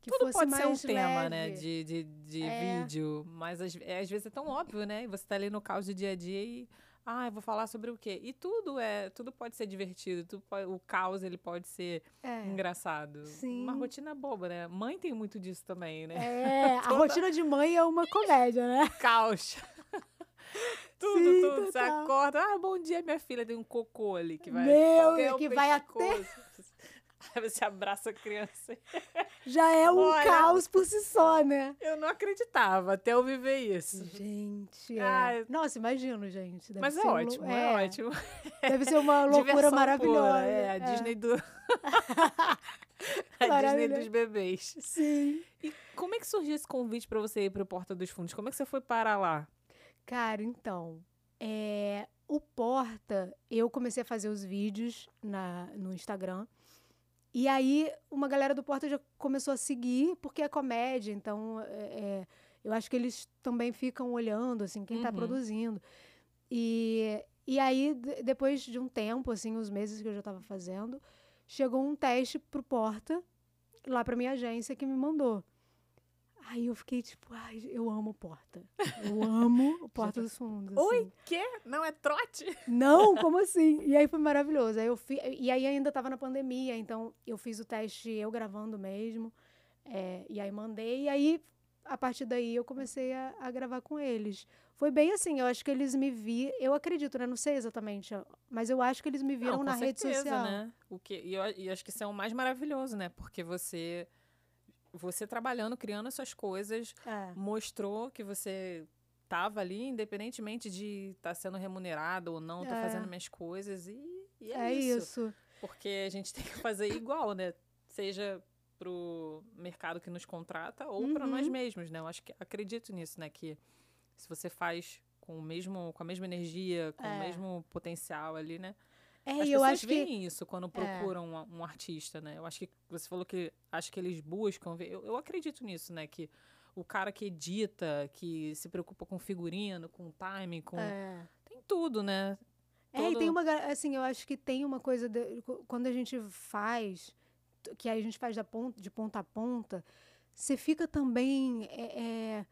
que Tudo pode ser um leve. tema, né? De, de, de é. vídeo. Mas às, é, às vezes é tão óbvio, né? Você tá ali no caos do dia a dia e. Ah, eu vou falar sobre o quê? E tudo é, tudo pode ser divertido, pode, o caos ele pode ser é. engraçado. Sim. Uma rotina boba, né? Mãe tem muito disso também, né? É, a rotina de mãe é uma comédia, né? Caos. tudo, Sim, tudo. Total. Você acorda, ah, bom dia, minha filha, tem um cocô ali que vai. Meu, que vai até. Aí você abraça a criança. Já é um Olha, caos por si só, né? Eu não acreditava até eu viver isso. Gente, é. Ai, Nossa, imagino, gente. Mas é ótimo, é, é, ótimo. Deve ser uma loucura maravilhosa. Pura, é, a é. Disney do... a Disney dos bebês. Sim. E como é que surgiu esse convite para você ir para o Porta dos Fundos? Como é que você foi parar lá? Cara, então, é, o Porta, eu comecei a fazer os vídeos na, no Instagram. E aí, uma galera do Porta já começou a seguir, porque é comédia, então é, é eu acho que eles também ficam olhando, assim, quem está uhum. produzindo. E, e aí, depois de um tempo, assim, os meses que eu já estava fazendo, chegou um teste pro Porta, lá para minha agência, que me mandou. Aí eu fiquei tipo, ai, eu amo Porta. Eu amo Porta dos Fundos. Assim. Oi, quê? Não é trote? Não, como assim? E aí foi maravilhoso. Aí eu fi... E aí ainda tava na pandemia, então eu fiz o teste eu gravando mesmo. É, e aí mandei, e aí a partir daí eu comecei a, a, gravar com eles. Foi bem assim, eu acho que eles me viram, eu acredito, né? Não sei exatamente, mas eu acho que eles me viram Não, na certeza, rede social. Né? O que, e eu, eu acho que isso é o mais maravilhoso, né? Porque você você trabalhando, criando essas coisas, é. mostrou que você estava ali, independentemente de estar tá sendo remunerado ou não, estar tá fazendo minhas coisas e, e é, é isso. isso. Porque a gente tem que fazer igual, né? Seja pro mercado que nos contrata ou uhum. para nós mesmos, né? Eu acho que acredito nisso, né? Que se você faz com o mesmo, com a mesma energia, com é. o mesmo potencial ali, né? É, As eu acho veem que... isso quando é. procuram é. um, um, artista, né? Eu acho que você falou que acho que eles buscam. Eu, eu acredito nisso, né? Que o cara que edita, que se preocupa com figurino, com timing, com. É. Tem tudo, né? Todo... É, e tem uma. Assim, eu acho que tem uma coisa. De, quando a gente faz, que a gente faz da ponta, de ponta a ponta, você fica também. É, é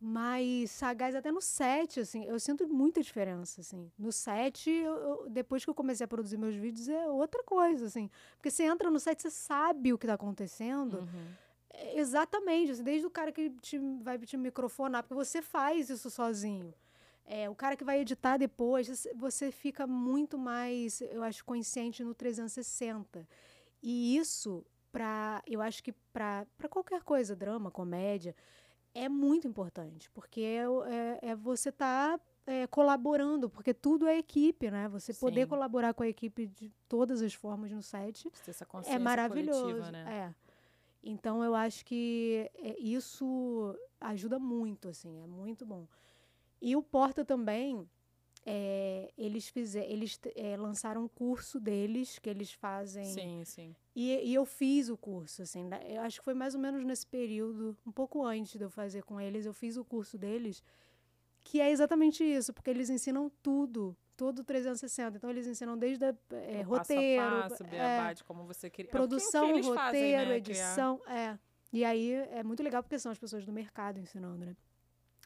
mais sagaz até no set, assim. Eu sinto muita diferença, assim. No set, eu, eu, depois que eu comecei a produzir meus vídeos, é outra coisa, assim. Porque você entra no set, você sabe o que tá acontecendo. Uhum. É, Exatamente, assim, desde o cara que te, vai te microfonar, porque você faz isso sozinho. É, o cara que vai editar depois, você- você fica muito mais, eu acho, consciente no 360. E isso, pra, eu acho que para qualquer coisa, drama, comédia, é muito importante, porque é, é, é você estar colaborando, porque tudo é equipe, né? Você poder Sim. colaborar com a equipe de todas as formas no consciência é maravilhoso. coletiva, né? É. Então eu acho que é, isso ajuda muito, assim, é muito bom. E o Porta também, é, eles fizeram, eles é, lançaram um curso deles que eles fazem. Sim, sim. E, e eu fiz o curso, assim, né? eu acho que foi mais ou menos nesse período, um pouco antes de eu fazer com eles, eu fiz o curso deles, que é exatamente isso, porque eles ensinam tudo, todo 360. Então eles ensinam desde a, é, O roteiro, Passo a passo, é, de como você queria. produção, eles roteiro, fazem, né? Edição, é. E aí é muito legal porque são as pessoas do mercado ensinando, né?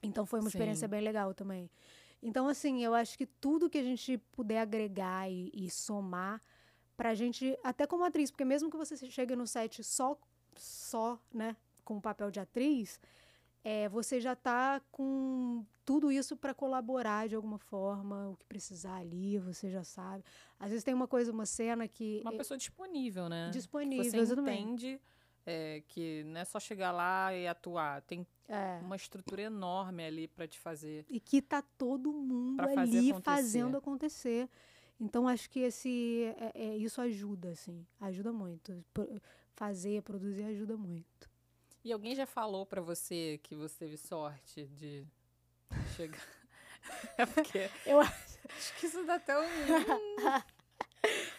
Então foi uma experiência Sim. bem legal também. Então, assim, eu acho que tudo que a gente puder agregar e, e somar pra gente, até como atriz, porque mesmo que você chegue no set só, só, né, com o papel de atriz, é, você já tá com tudo isso para colaborar de alguma forma, o que precisar ali, você já sabe. Às vezes tem uma coisa, uma cena que Uma pessoa disponível, né? disponível, Você exatamente. entende é, que não é só chegar lá e atuar. Tem É. uma estrutura enorme ali pra te fazer. e que tá todo mundo ali acontecer. fazendo acontecer. Então acho que esse é- é- isso ajuda, assim, ajuda muito. Fazer, produzir ajuda muito. E alguém já falou pra você que você teve sorte de chegar. É porque Eu acho que isso dá até um.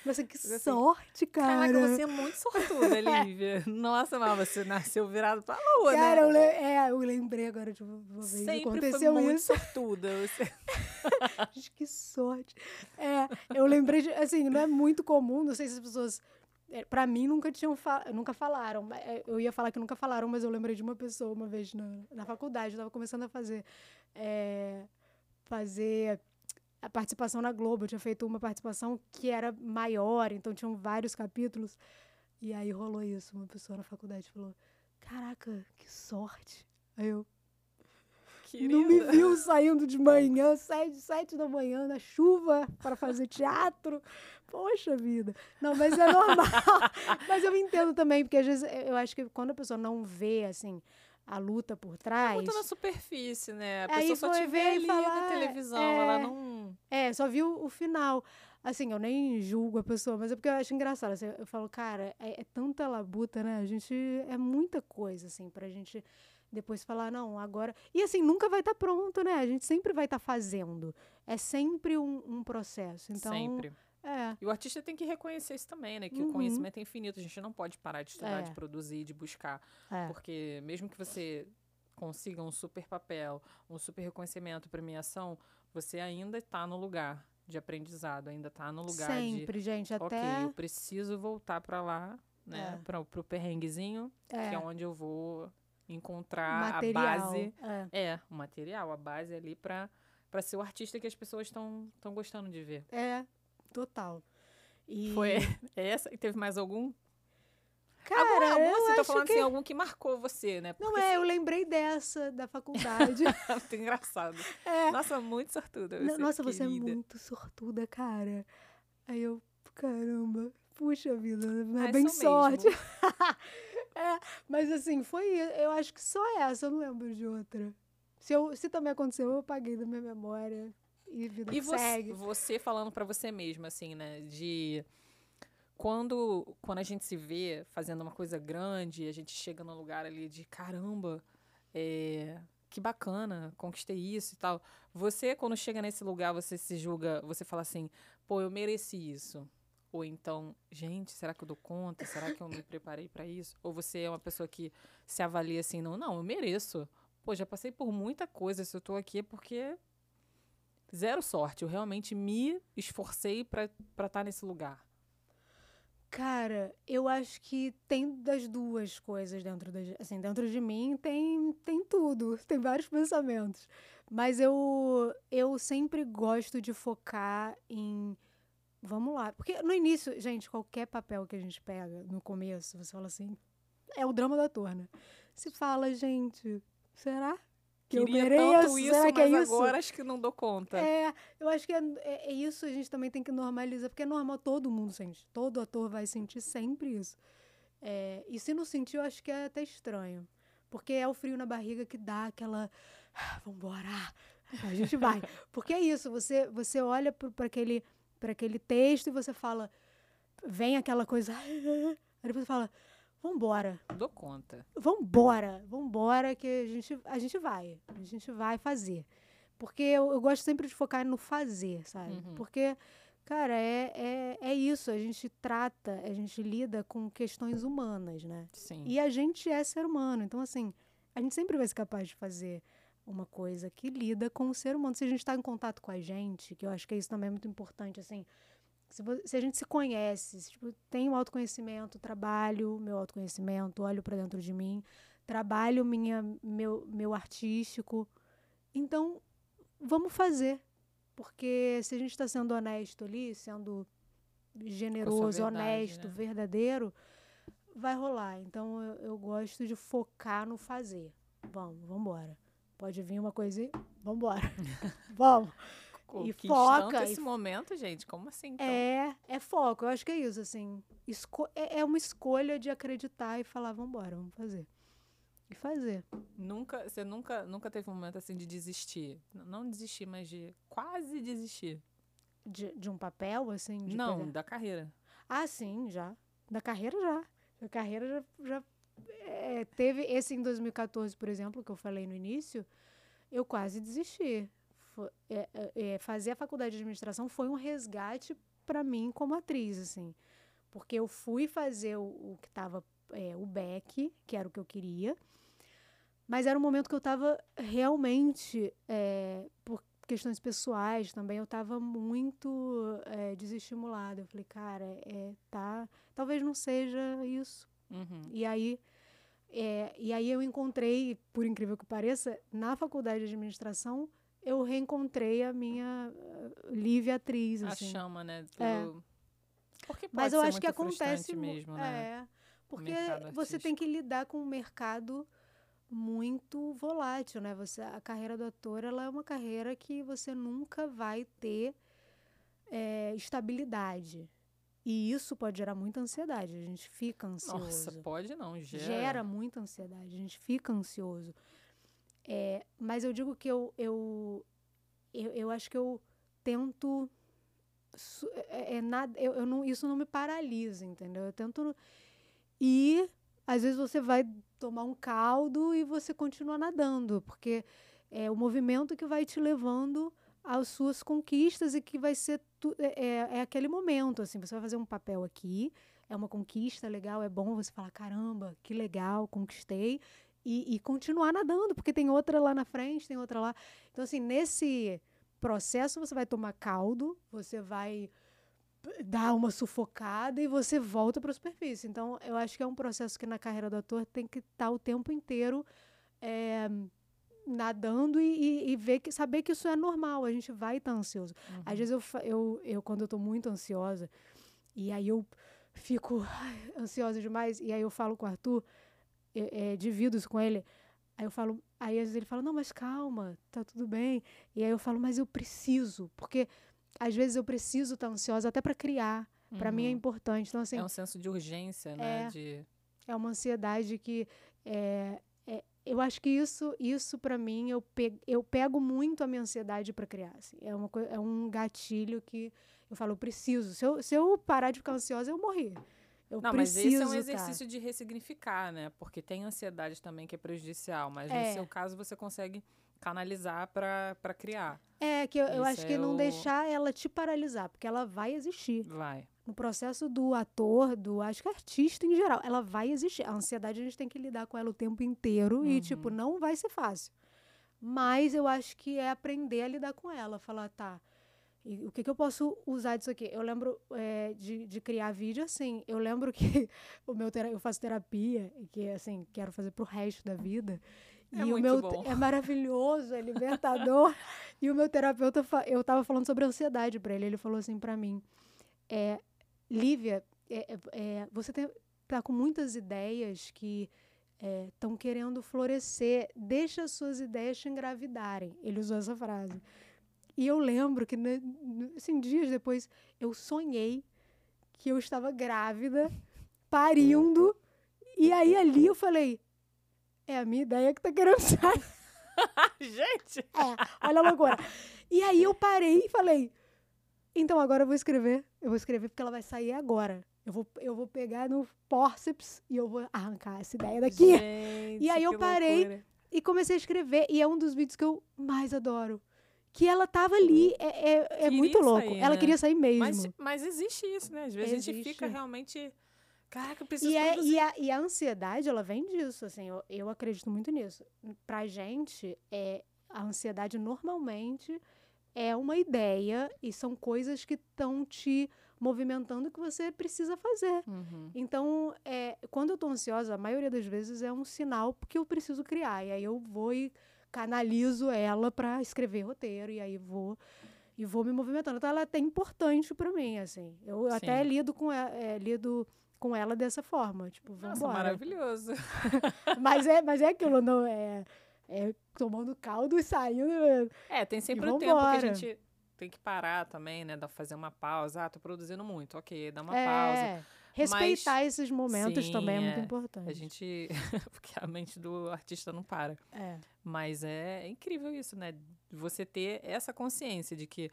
Nossa, que assim, sorte, cara. Caraca, você é muito sortuda, Lívia. Nossa, mas você nasceu virado pra lua, Cara, né? eu, le- é, eu lembrei agora de uma vez Sempre aconteceu foi muito isso. sortuda. Você... Gente, que sorte. É, eu lembrei de, assim, não é muito comum, não sei se as pessoas é, Pra mim nunca tinham nunca falaram. é, Eu ia falar que nunca falaram, mas eu lembrei de uma pessoa uma vez na, na faculdade, eu tava começando a fazer é, fazer a participação na Globo. Eu tinha feito uma participação que era maior, então tinham vários capítulos. E aí rolou isso. Uma pessoa na faculdade falou: Caraca, que sorte. Aí eu, não me Querida. viu saindo de manhã, sete, sete da manhã, na chuva, para fazer teatro. Poxa vida. Não, mas é normal. mas eu entendo também, porque às vezes eu acho que quando a pessoa não vê, assim, a luta por trás. Muito na superfície, né? A Aí pessoa só te vê ali falar, na televisão. é. Ela não. É, só viu o final. Assim, eu nem julgo a pessoa, mas é porque eu acho engraçado. assim, eu falo, cara, é, é tanta labuta, né? A gente. É muita coisa, assim, pra gente depois falar, não, agora. E assim, nunca vai estar pronto, né? A gente sempre vai estar fazendo. É sempre um, um processo. Então. Sempre. É. E o artista tem que reconhecer isso também, né? Que Uhum. o conhecimento é infinito. A gente não pode parar de estudar, É. de produzir, de buscar. É. Porque mesmo que você consiga um super papel, um super reconhecimento, premiação, você ainda está no lugar de aprendizado, ainda está no lugar de Sempre, gente. ok, Até. eu preciso voltar para lá, né? É. Para pro perrenguezinho, que é É, onde eu vou encontrar material. a base. É. É, o material, a base ali para para ser o artista que as pessoas estão estão gostando de ver. É, total. E, Foi essa? E teve mais algum? Cara, algum, algum eu assim, tô acho falando que... assim, algum que marcou você, né? Não Porque é, eu lembrei dessa da faculdade. é muito engraçado. é. Nossa, muito sortuda. Você, Nossa, você é querida. muito sortuda, cara. Aí eu, caramba, puxa vida, é Ah, bem sou sorte. mesmo. é, mas assim, foi. Eu acho que só essa, eu não lembro de outra. Se, eu, se também aconteceu, eu apaguei da minha memória e vida E você, segue. você falando pra você mesma, assim, né? De quando, quando a gente se vê fazendo uma coisa grande, a gente chega num lugar ali de caramba, é, que bacana, conquistei isso e tal. Você, quando chega nesse lugar, você se julga, você fala assim, pô, eu mereci isso. Ou então, gente, será que eu dou conta? Será que eu me preparei pra isso? Ou você é uma pessoa que se avalia assim, não, não, eu mereço. Pô, já passei por muita coisa, se eu tô aqui é porque zero sorte. Eu realmente me esforcei pra estar nesse lugar. Cara, eu acho que tem das duas coisas dentro da, assim, dentro de mim tem tem tudo, tem vários pensamentos. Mas eu eu sempre gosto de focar em vamos lá, porque no início, gente, qualquer papel que a gente pega no começo, você fala assim, é o drama da torna. Né? Se fala, gente, será que Queria eu mereço? Tanto isso, Será que é isso? agora acho que não dou conta. É, eu acho que é, é, é, isso a gente também tem que normalizar, porque é normal, todo mundo sente. Todo ator vai sentir sempre isso. É, e se não sentir, eu acho que é até estranho. Porque é o frio na barriga que dá aquela. Ah, vambora! A gente vai. porque é isso, você, você olha para aquele, aquele texto e você fala. Vem aquela coisa. Aí você fala Vambora. Dou conta. Vambora. Vambora que a gente, a gente vai. A gente vai fazer. Porque eu, eu gosto sempre de focar no fazer, sabe? Uhum. Porque, cara, é, é, é isso. A gente trata, a gente lida com questões humanas, né? Sim. E a gente é ser humano. Então, assim, a gente sempre vai ser capaz de fazer uma coisa que lida com o ser humano. Se a gente está em contato com a gente, que eu acho que isso também é muito importante, assim se, se, a gente se conhece, se, tipo, tenho autoconhecimento, trabalho meu autoconhecimento, olho para dentro de mim, trabalho minha, meu, meu artístico, então vamos fazer. Porque se a gente está sendo honesto ali, sendo generoso, verdade, honesto, né? verdadeiro, vai rolar. Então eu, eu, gosto de focar no fazer. Vamos, vamos embora. Pode vir uma coisa e vamos embora. vamos e foca. esse e... momento, gente, como assim? Então? É, é foco. Eu acho que é isso, assim. Esco é, é uma escolha de acreditar e falar, vamos embora, vamos fazer. E fazer. Nunca, você nunca, nunca teve um momento assim de desistir? Não desistir, mas de quase desistir. De, de um papel, assim? Não, pegar? da carreira. Ah, sim, já. Da carreira já. Da carreira já, já é, teve esse em 2014, por exemplo, que eu falei no início, eu quase desisti é, é, é, fazer a faculdade de administração foi um resgate para mim como atriz, assim. Porque eu fui fazer o, o que estava é, o back, que era o que eu queria, mas era um momento que eu estava realmente, é, por questões pessoais também, eu estava muito é, desestimulada. Eu falei, cara, é, tá, talvez não seja isso. Uhum. E aí é, e aí eu encontrei, por incrível que pareça, na faculdade de administração, eu reencontrei a minha livre atriz. Assim. A chama, né? É. Porque Mas eu acho que acontece mesmo, né? É, porque você tem que lidar com um mercado muito volátil, né? Você, a carreira do ator ela é uma carreira que você nunca vai ter é, estabilidade. E isso pode gerar muita ansiedade. A gente fica ansioso. Nossa, pode não, gera. Gera muita ansiedade. A gente fica ansioso. É, mas eu digo que eu, eu, eu, eu acho que eu tento. É, é nada, eu, eu não, isso não me paralisa, entendeu? Eu tento. E às vezes você vai tomar um caldo e você continua nadando, porque é o movimento que vai te levando às suas conquistas e que vai ser tu, é, é, é aquele momento assim você vai fazer um papel aqui é uma conquista legal é bom você falar caramba que legal conquistei e, e, continuar nadando, porque tem outra lá na frente, tem outra lá. Então, assim, nesse processo você vai tomar caldo, você vai dar uma sufocada e você volta para a superfície. Então, eu acho que é um processo que na carreira do ator tem que estar tá o tempo inteiro é, nadando e, e, e, ver que, saber que isso é normal, a gente vai estar tá ansioso. Uhum. Às vezes, eu, eu, eu, quando eu estou muito ansiosa, e aí eu fico ai, ansiosa demais, e aí eu falo com o Arthur é, divido isso com ele. Aí eu falo, aí às vezes ele fala, não, mas calma, tá tudo bem. E aí eu falo, mas eu preciso, porque às vezes eu preciso estar tá ansiosa até para criar. Uhum. Para mim é importante. Então, assim, é um senso de urgência, né? É, de... é uma ansiedade que é, é, eu acho que isso, isso para mim, eu, pe, eu pego muito a minha ansiedade para criar. Assim. É, uma, é um gatilho que eu falo, eu preciso. Se eu, se eu parar de ficar ansiosa, eu morri. Eu não, mas esse é um exercício de ressignificar, né? Porque tem ansiedade também que é prejudicial, mas é. no seu caso você consegue canalizar para criar. É, que eu, eu acho é que não deixar ela te paralisar, porque ela vai existir. Vai. No processo do ator, do acho que artista em geral, ela vai existir. A ansiedade a gente tem que lidar com ela o tempo inteiro uhum. e, tipo, não vai ser fácil. Mas eu acho que é aprender a lidar com ela. Falar, tá, E o que, que eu posso usar disso aqui? Eu lembro é, de, de criar vídeo assim. Eu lembro que o meu eu faço terapia, que assim, quero fazer pro resto da vida. É e o meu bom. é maravilhoso, é libertador. e o meu terapeuta, eu tava falando sobre ansiedade para ele. Ele falou assim para mim: é, Lívia, é, é, é, você tem, tá com muitas ideias que estão querendo florescer. Deixa as suas ideias te engravidarem. Ele usou essa frase. E eu lembro que, né, assim, dias depois, eu sonhei que eu estava grávida, parindo. E aí ali eu falei: é a minha ideia que tá querendo sair. Gente! É, olha a loucura. E aí eu parei e falei: então agora eu vou escrever. Eu vou escrever porque ela vai sair agora. Eu vou, eu vou pegar no forceps e eu vou arrancar essa ideia daqui. Gente, E aí eu parei, loucura. E comecei a escrever. E é um dos vídeos que eu mais adoro. Que ela tava ali. É, é, é muito louco. sair, ela né? queria sair mesmo. Mas, mas existe isso, né? Às vezes a gente Existe. fica realmente. Caraca, eu preciso E, é, e, a, e a ansiedade, ela vem disso, assim, eu, eu acredito muito nisso. Pra gente, é, a ansiedade normalmente é uma ideia e são coisas que estão te movimentando que você precisa fazer. Uhum. Então, é, quando eu tô ansiosa, a maioria das vezes é um sinal porque eu preciso criar. E aí eu vou e canalizo ela para escrever roteiro, e aí vou e vou me movimentando. Então ela é até importante para mim, assim. Eu até Sim. lido com ela, é, lido com ela dessa forma, tipo, vamos Nossa, maravilhoso. Mas é, mas é aquilo, não é, é tomando caldo e saindo. É, tem sempre o tempo que a gente tem que parar também, né? Fazer uma pausa. Ah, tô produzindo muito. Ok, dá uma pausa. Respeitar esses momentos Sim, também é, muito é. importante. A gente. Porque a mente do artista não para. É. Mas é incrível isso, né? Você ter essa consciência de que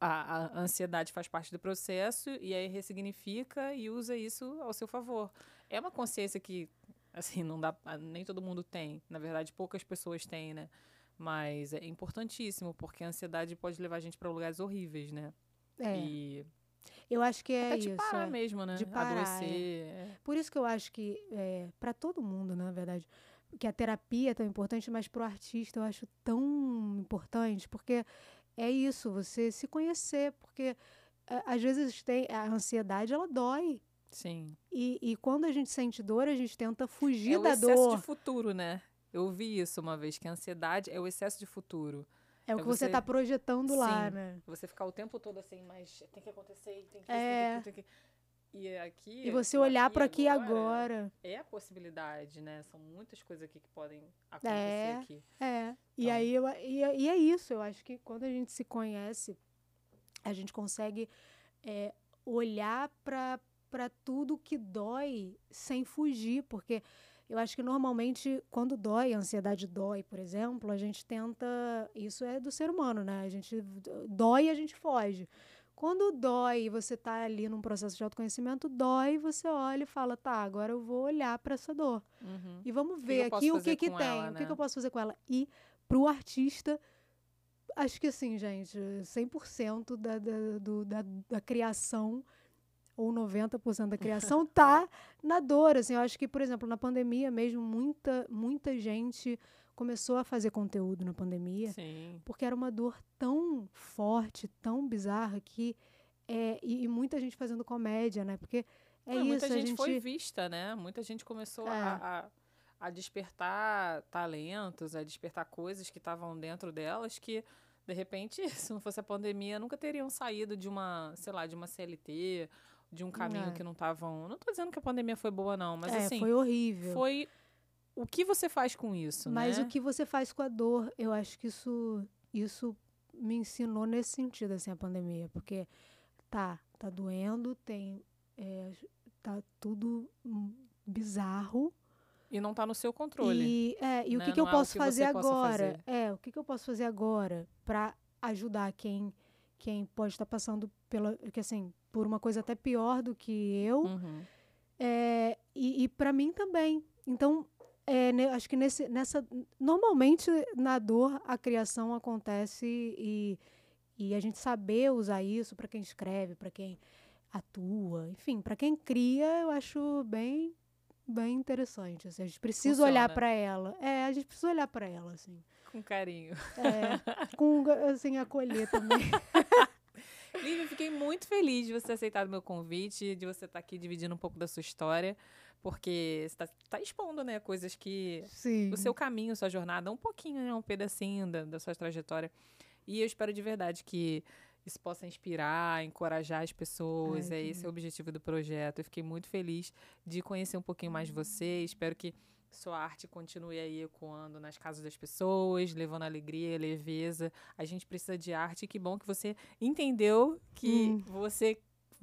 a, a ansiedade faz parte do processo e aí ressignifica e usa isso ao seu favor. É uma consciência que, assim, não dá. Nem todo mundo tem. Na verdade, poucas pessoas têm, né? Mas é importantíssimo, porque a ansiedade pode levar a gente para lugares horríveis, né? É. E Eu acho que é até isso. de parar é. mesmo, né? De parar, é. Adoecer. é. Por isso que eu acho que, é, para todo mundo, na verdade, que a terapia é tão importante, mas para o artista eu acho tão importante, porque é isso, você se conhecer, porque a- às vezes tem a ansiedade, ela dói. Sim. E, e quando a gente sente dor, a gente tenta fugir É o da excesso dor. de futuro, né? Eu ouvi isso uma vez, que a ansiedade é o excesso de futuro. É o é que você você- está projetando lá, Sim. né? Você ficar o tempo todo assim, mas tem que acontecer, tem que É. isso, tem que, tem que... E aqui. E você olhar para aqui agora agora. É a possibilidade, né? São muitas coisas aqui que podem acontecer É. aqui. É. E Então. aí eu, e, é- e é isso, eu acho que quando a gente se conhece, a gente consegue é, olhar para tudo que dói sem fugir, porque eu acho que normalmente quando dói, a ansiedade dói, por exemplo, a gente tenta. Isso é do ser humano, né? A gente dói e a gente foge. Quando dói e você tá ali num processo de autoconhecimento, dói, você olha e fala, tá, agora eu vou olhar para essa dor. Uhum. E vamos ver aqui o que que tem, ela, o que, né? que eu posso fazer com ela. E pro artista, acho que assim, gente, 100% da, da, do, da, da criação, ou 90% da criação, tá na dor. Assim, eu acho que, por exemplo, na pandemia mesmo, muita, muita gente começou a fazer conteúdo na pandemia, Sim. porque era uma dor tão forte, tão bizarra, que... É, e, e muita gente fazendo comédia, né? Porque é Não, isso, muita gente, gente... foi vista, né? Muita gente começou É. a, a, a despertar talentos, a despertar coisas que estavam dentro delas que, de repente, se não fosse a pandemia, nunca teriam saído de uma, sei lá, de uma CLT, de um caminho É. que não estavam. Não tô dizendo que a pandemia foi boa, não, mas é, assim, foi horrível. foi o que você faz com isso, Mas né? o que você faz com a dor, eu acho que isso, isso me ensinou nesse sentido, assim, a pandemia. Porque tá, tá doendo, tem. é, tá tudo bizarro. E não tá no seu controle. E, é, e o né? que, que eu é o posso que fazer agora? fazer. É, o que, que eu posso fazer agora para ajudar quem, quem pode estar passando pela, que, assim, por uma coisa até pior do que eu? Uhum. É, e e para mim também. Então, é, ne- acho que nesse, nessa. Normalmente, na dor, a criação acontece e, e a gente saber usar isso para quem escreve, para quem atua, enfim, para quem cria, eu acho bem bem interessante. assim, a gente precisa olhar Funciona. para ela. É, a gente precisa olhar para ela, assim. Com carinho. É, com, assim, acolher também. Lívia, fiquei muito feliz de você ter aceitado meu convite, de você estar aqui dividindo um pouco da sua história, porque você está tá expondo, né, coisas que... Sim. O seu caminho, sua jornada, um pouquinho, né, um pedacinho da, da sua trajetória. E eu espero de verdade que isso possa inspirar, encorajar as pessoas. Ai, é esse o objetivo do projeto. Eu fiquei muito feliz de conhecer um pouquinho mais de você. Espero que sua arte continue aí ecoando nas casas das pessoas, levando alegria, leveza. A gente precisa de arte. Que bom que você entendeu que Hum. você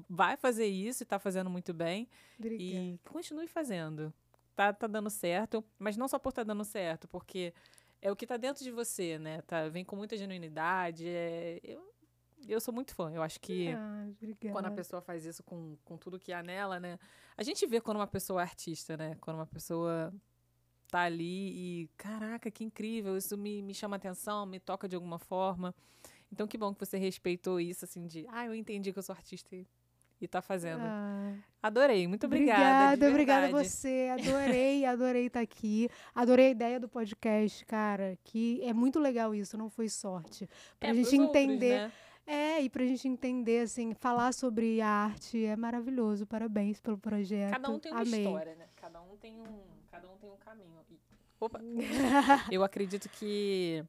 vai fazer isso e está fazendo muito bem. Obrigada. E continue fazendo. Tá, tá dando certo, mas não só por tá dando certo, porque é o que tá dentro de você, né? Tá, vem com muita genuinidade. é- eu, eu sou muito fã. Eu acho que Ah, quando a pessoa faz isso com, com tudo que há nela, né? A gente vê quando uma pessoa é artista, né? Quando uma pessoa tá ali e, caraca, que incrível, isso me, me chama atenção, me toca de alguma forma. Então, que bom que você respeitou isso, assim, de, ah, eu entendi que eu sou artista e, e tá fazendo. Ah, Adorei, muito obrigada. Obrigada, obrigada a você. Adorei, adorei estar aqui. Adorei a ideia do podcast, cara. Que é muito legal isso, não foi sorte. Pra É, gente outros, entender. né? É, e pra gente entender, assim, falar sobre a arte é maravilhoso. Parabéns pelo projeto. Cada um tem uma Amei. história, né? Cada um tem um, cada um tem um caminho. E- opa! Eu acredito que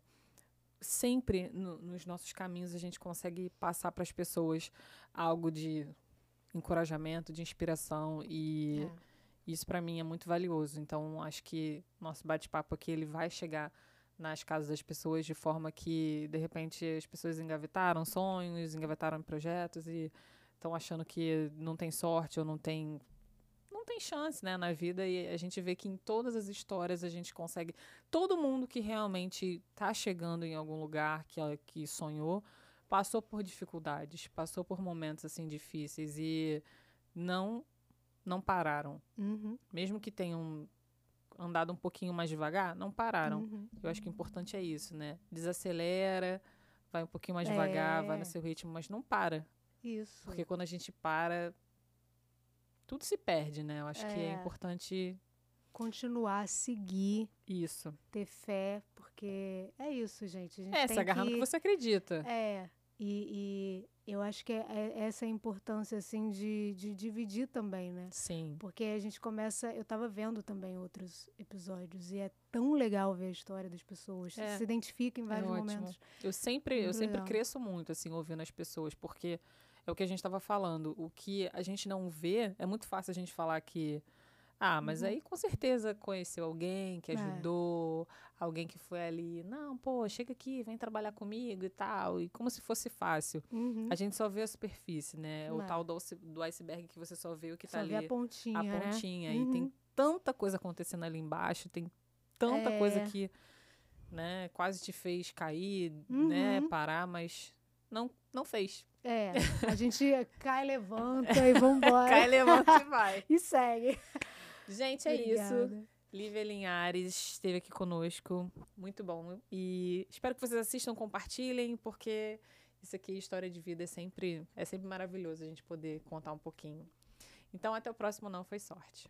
sempre no- nos nossos caminhos a gente consegue passar para as pessoas algo de encorajamento, de inspiração e É. isso para mim é muito valioso. Então acho que nosso bate-papo aqui ele vai chegar nas casas das pessoas de forma que de repente as pessoas engavetaram sonhos, engavetaram projetos e estão achando que não tem sorte ou não tem tem chance, né, na vida e a gente vê que em todas as histórias a gente consegue todo mundo que realmente está chegando em algum lugar que ela- que sonhou passou por dificuldades, passou por momentos assim difíceis e não não pararam, Uhum, mesmo que tenham andado um pouquinho mais devagar, não pararam. uhum. Eu acho que o importante é isso, né? Desacelera, vai um pouquinho mais devagar, vai É. no seu ritmo, mas não para. Isso. Porque quando a gente para, tudo se perde, né? Eu acho que é É. importante Continuar, seguir, isso. ter fé, porque é isso, gente. A gente É, se agarrar no que... que você acredita. É, e, e eu acho que é, é essa a importância, assim, de, de dividir também, né? Sim. Porque a gente começa. Eu tava vendo também outros episódios e é tão legal ver a história das pessoas. É. Se identifica em vários ótimo. momentos. Eu sempre, eu Muito sempre legal. cresço muito, assim, ouvindo as pessoas, porque é o que a gente estava falando. O que a gente não vê, é muito fácil a gente falar que. Ah, mas Uhum. aí com certeza conheceu alguém que É. ajudou, alguém que foi ali, não, pô, chega aqui, vem trabalhar comigo e tal, e como se fosse fácil. Uhum. A gente só vê a superfície, né? O É. tal do, do iceberg que você só vê o que Só tá vê ali, a pontinha, a né? pontinha. E tem Uhum. tanta coisa acontecendo ali embaixo, tem tanta coisa É. que, né, quase te fez cair, né, Uhum. parar, mas não, não fez. É, a gente cai, levanta e vambora. Cai, levanta e vai. E segue. Gente, é isso. Obrigada. Lívia Linhares esteve aqui conosco. Muito bom. E espero que vocês assistam, compartilhem, porque isso aqui, história de vida, é sempre, é sempre maravilhoso a gente poder contar um pouquinho. Então, até o próximo Não Foi Sorte.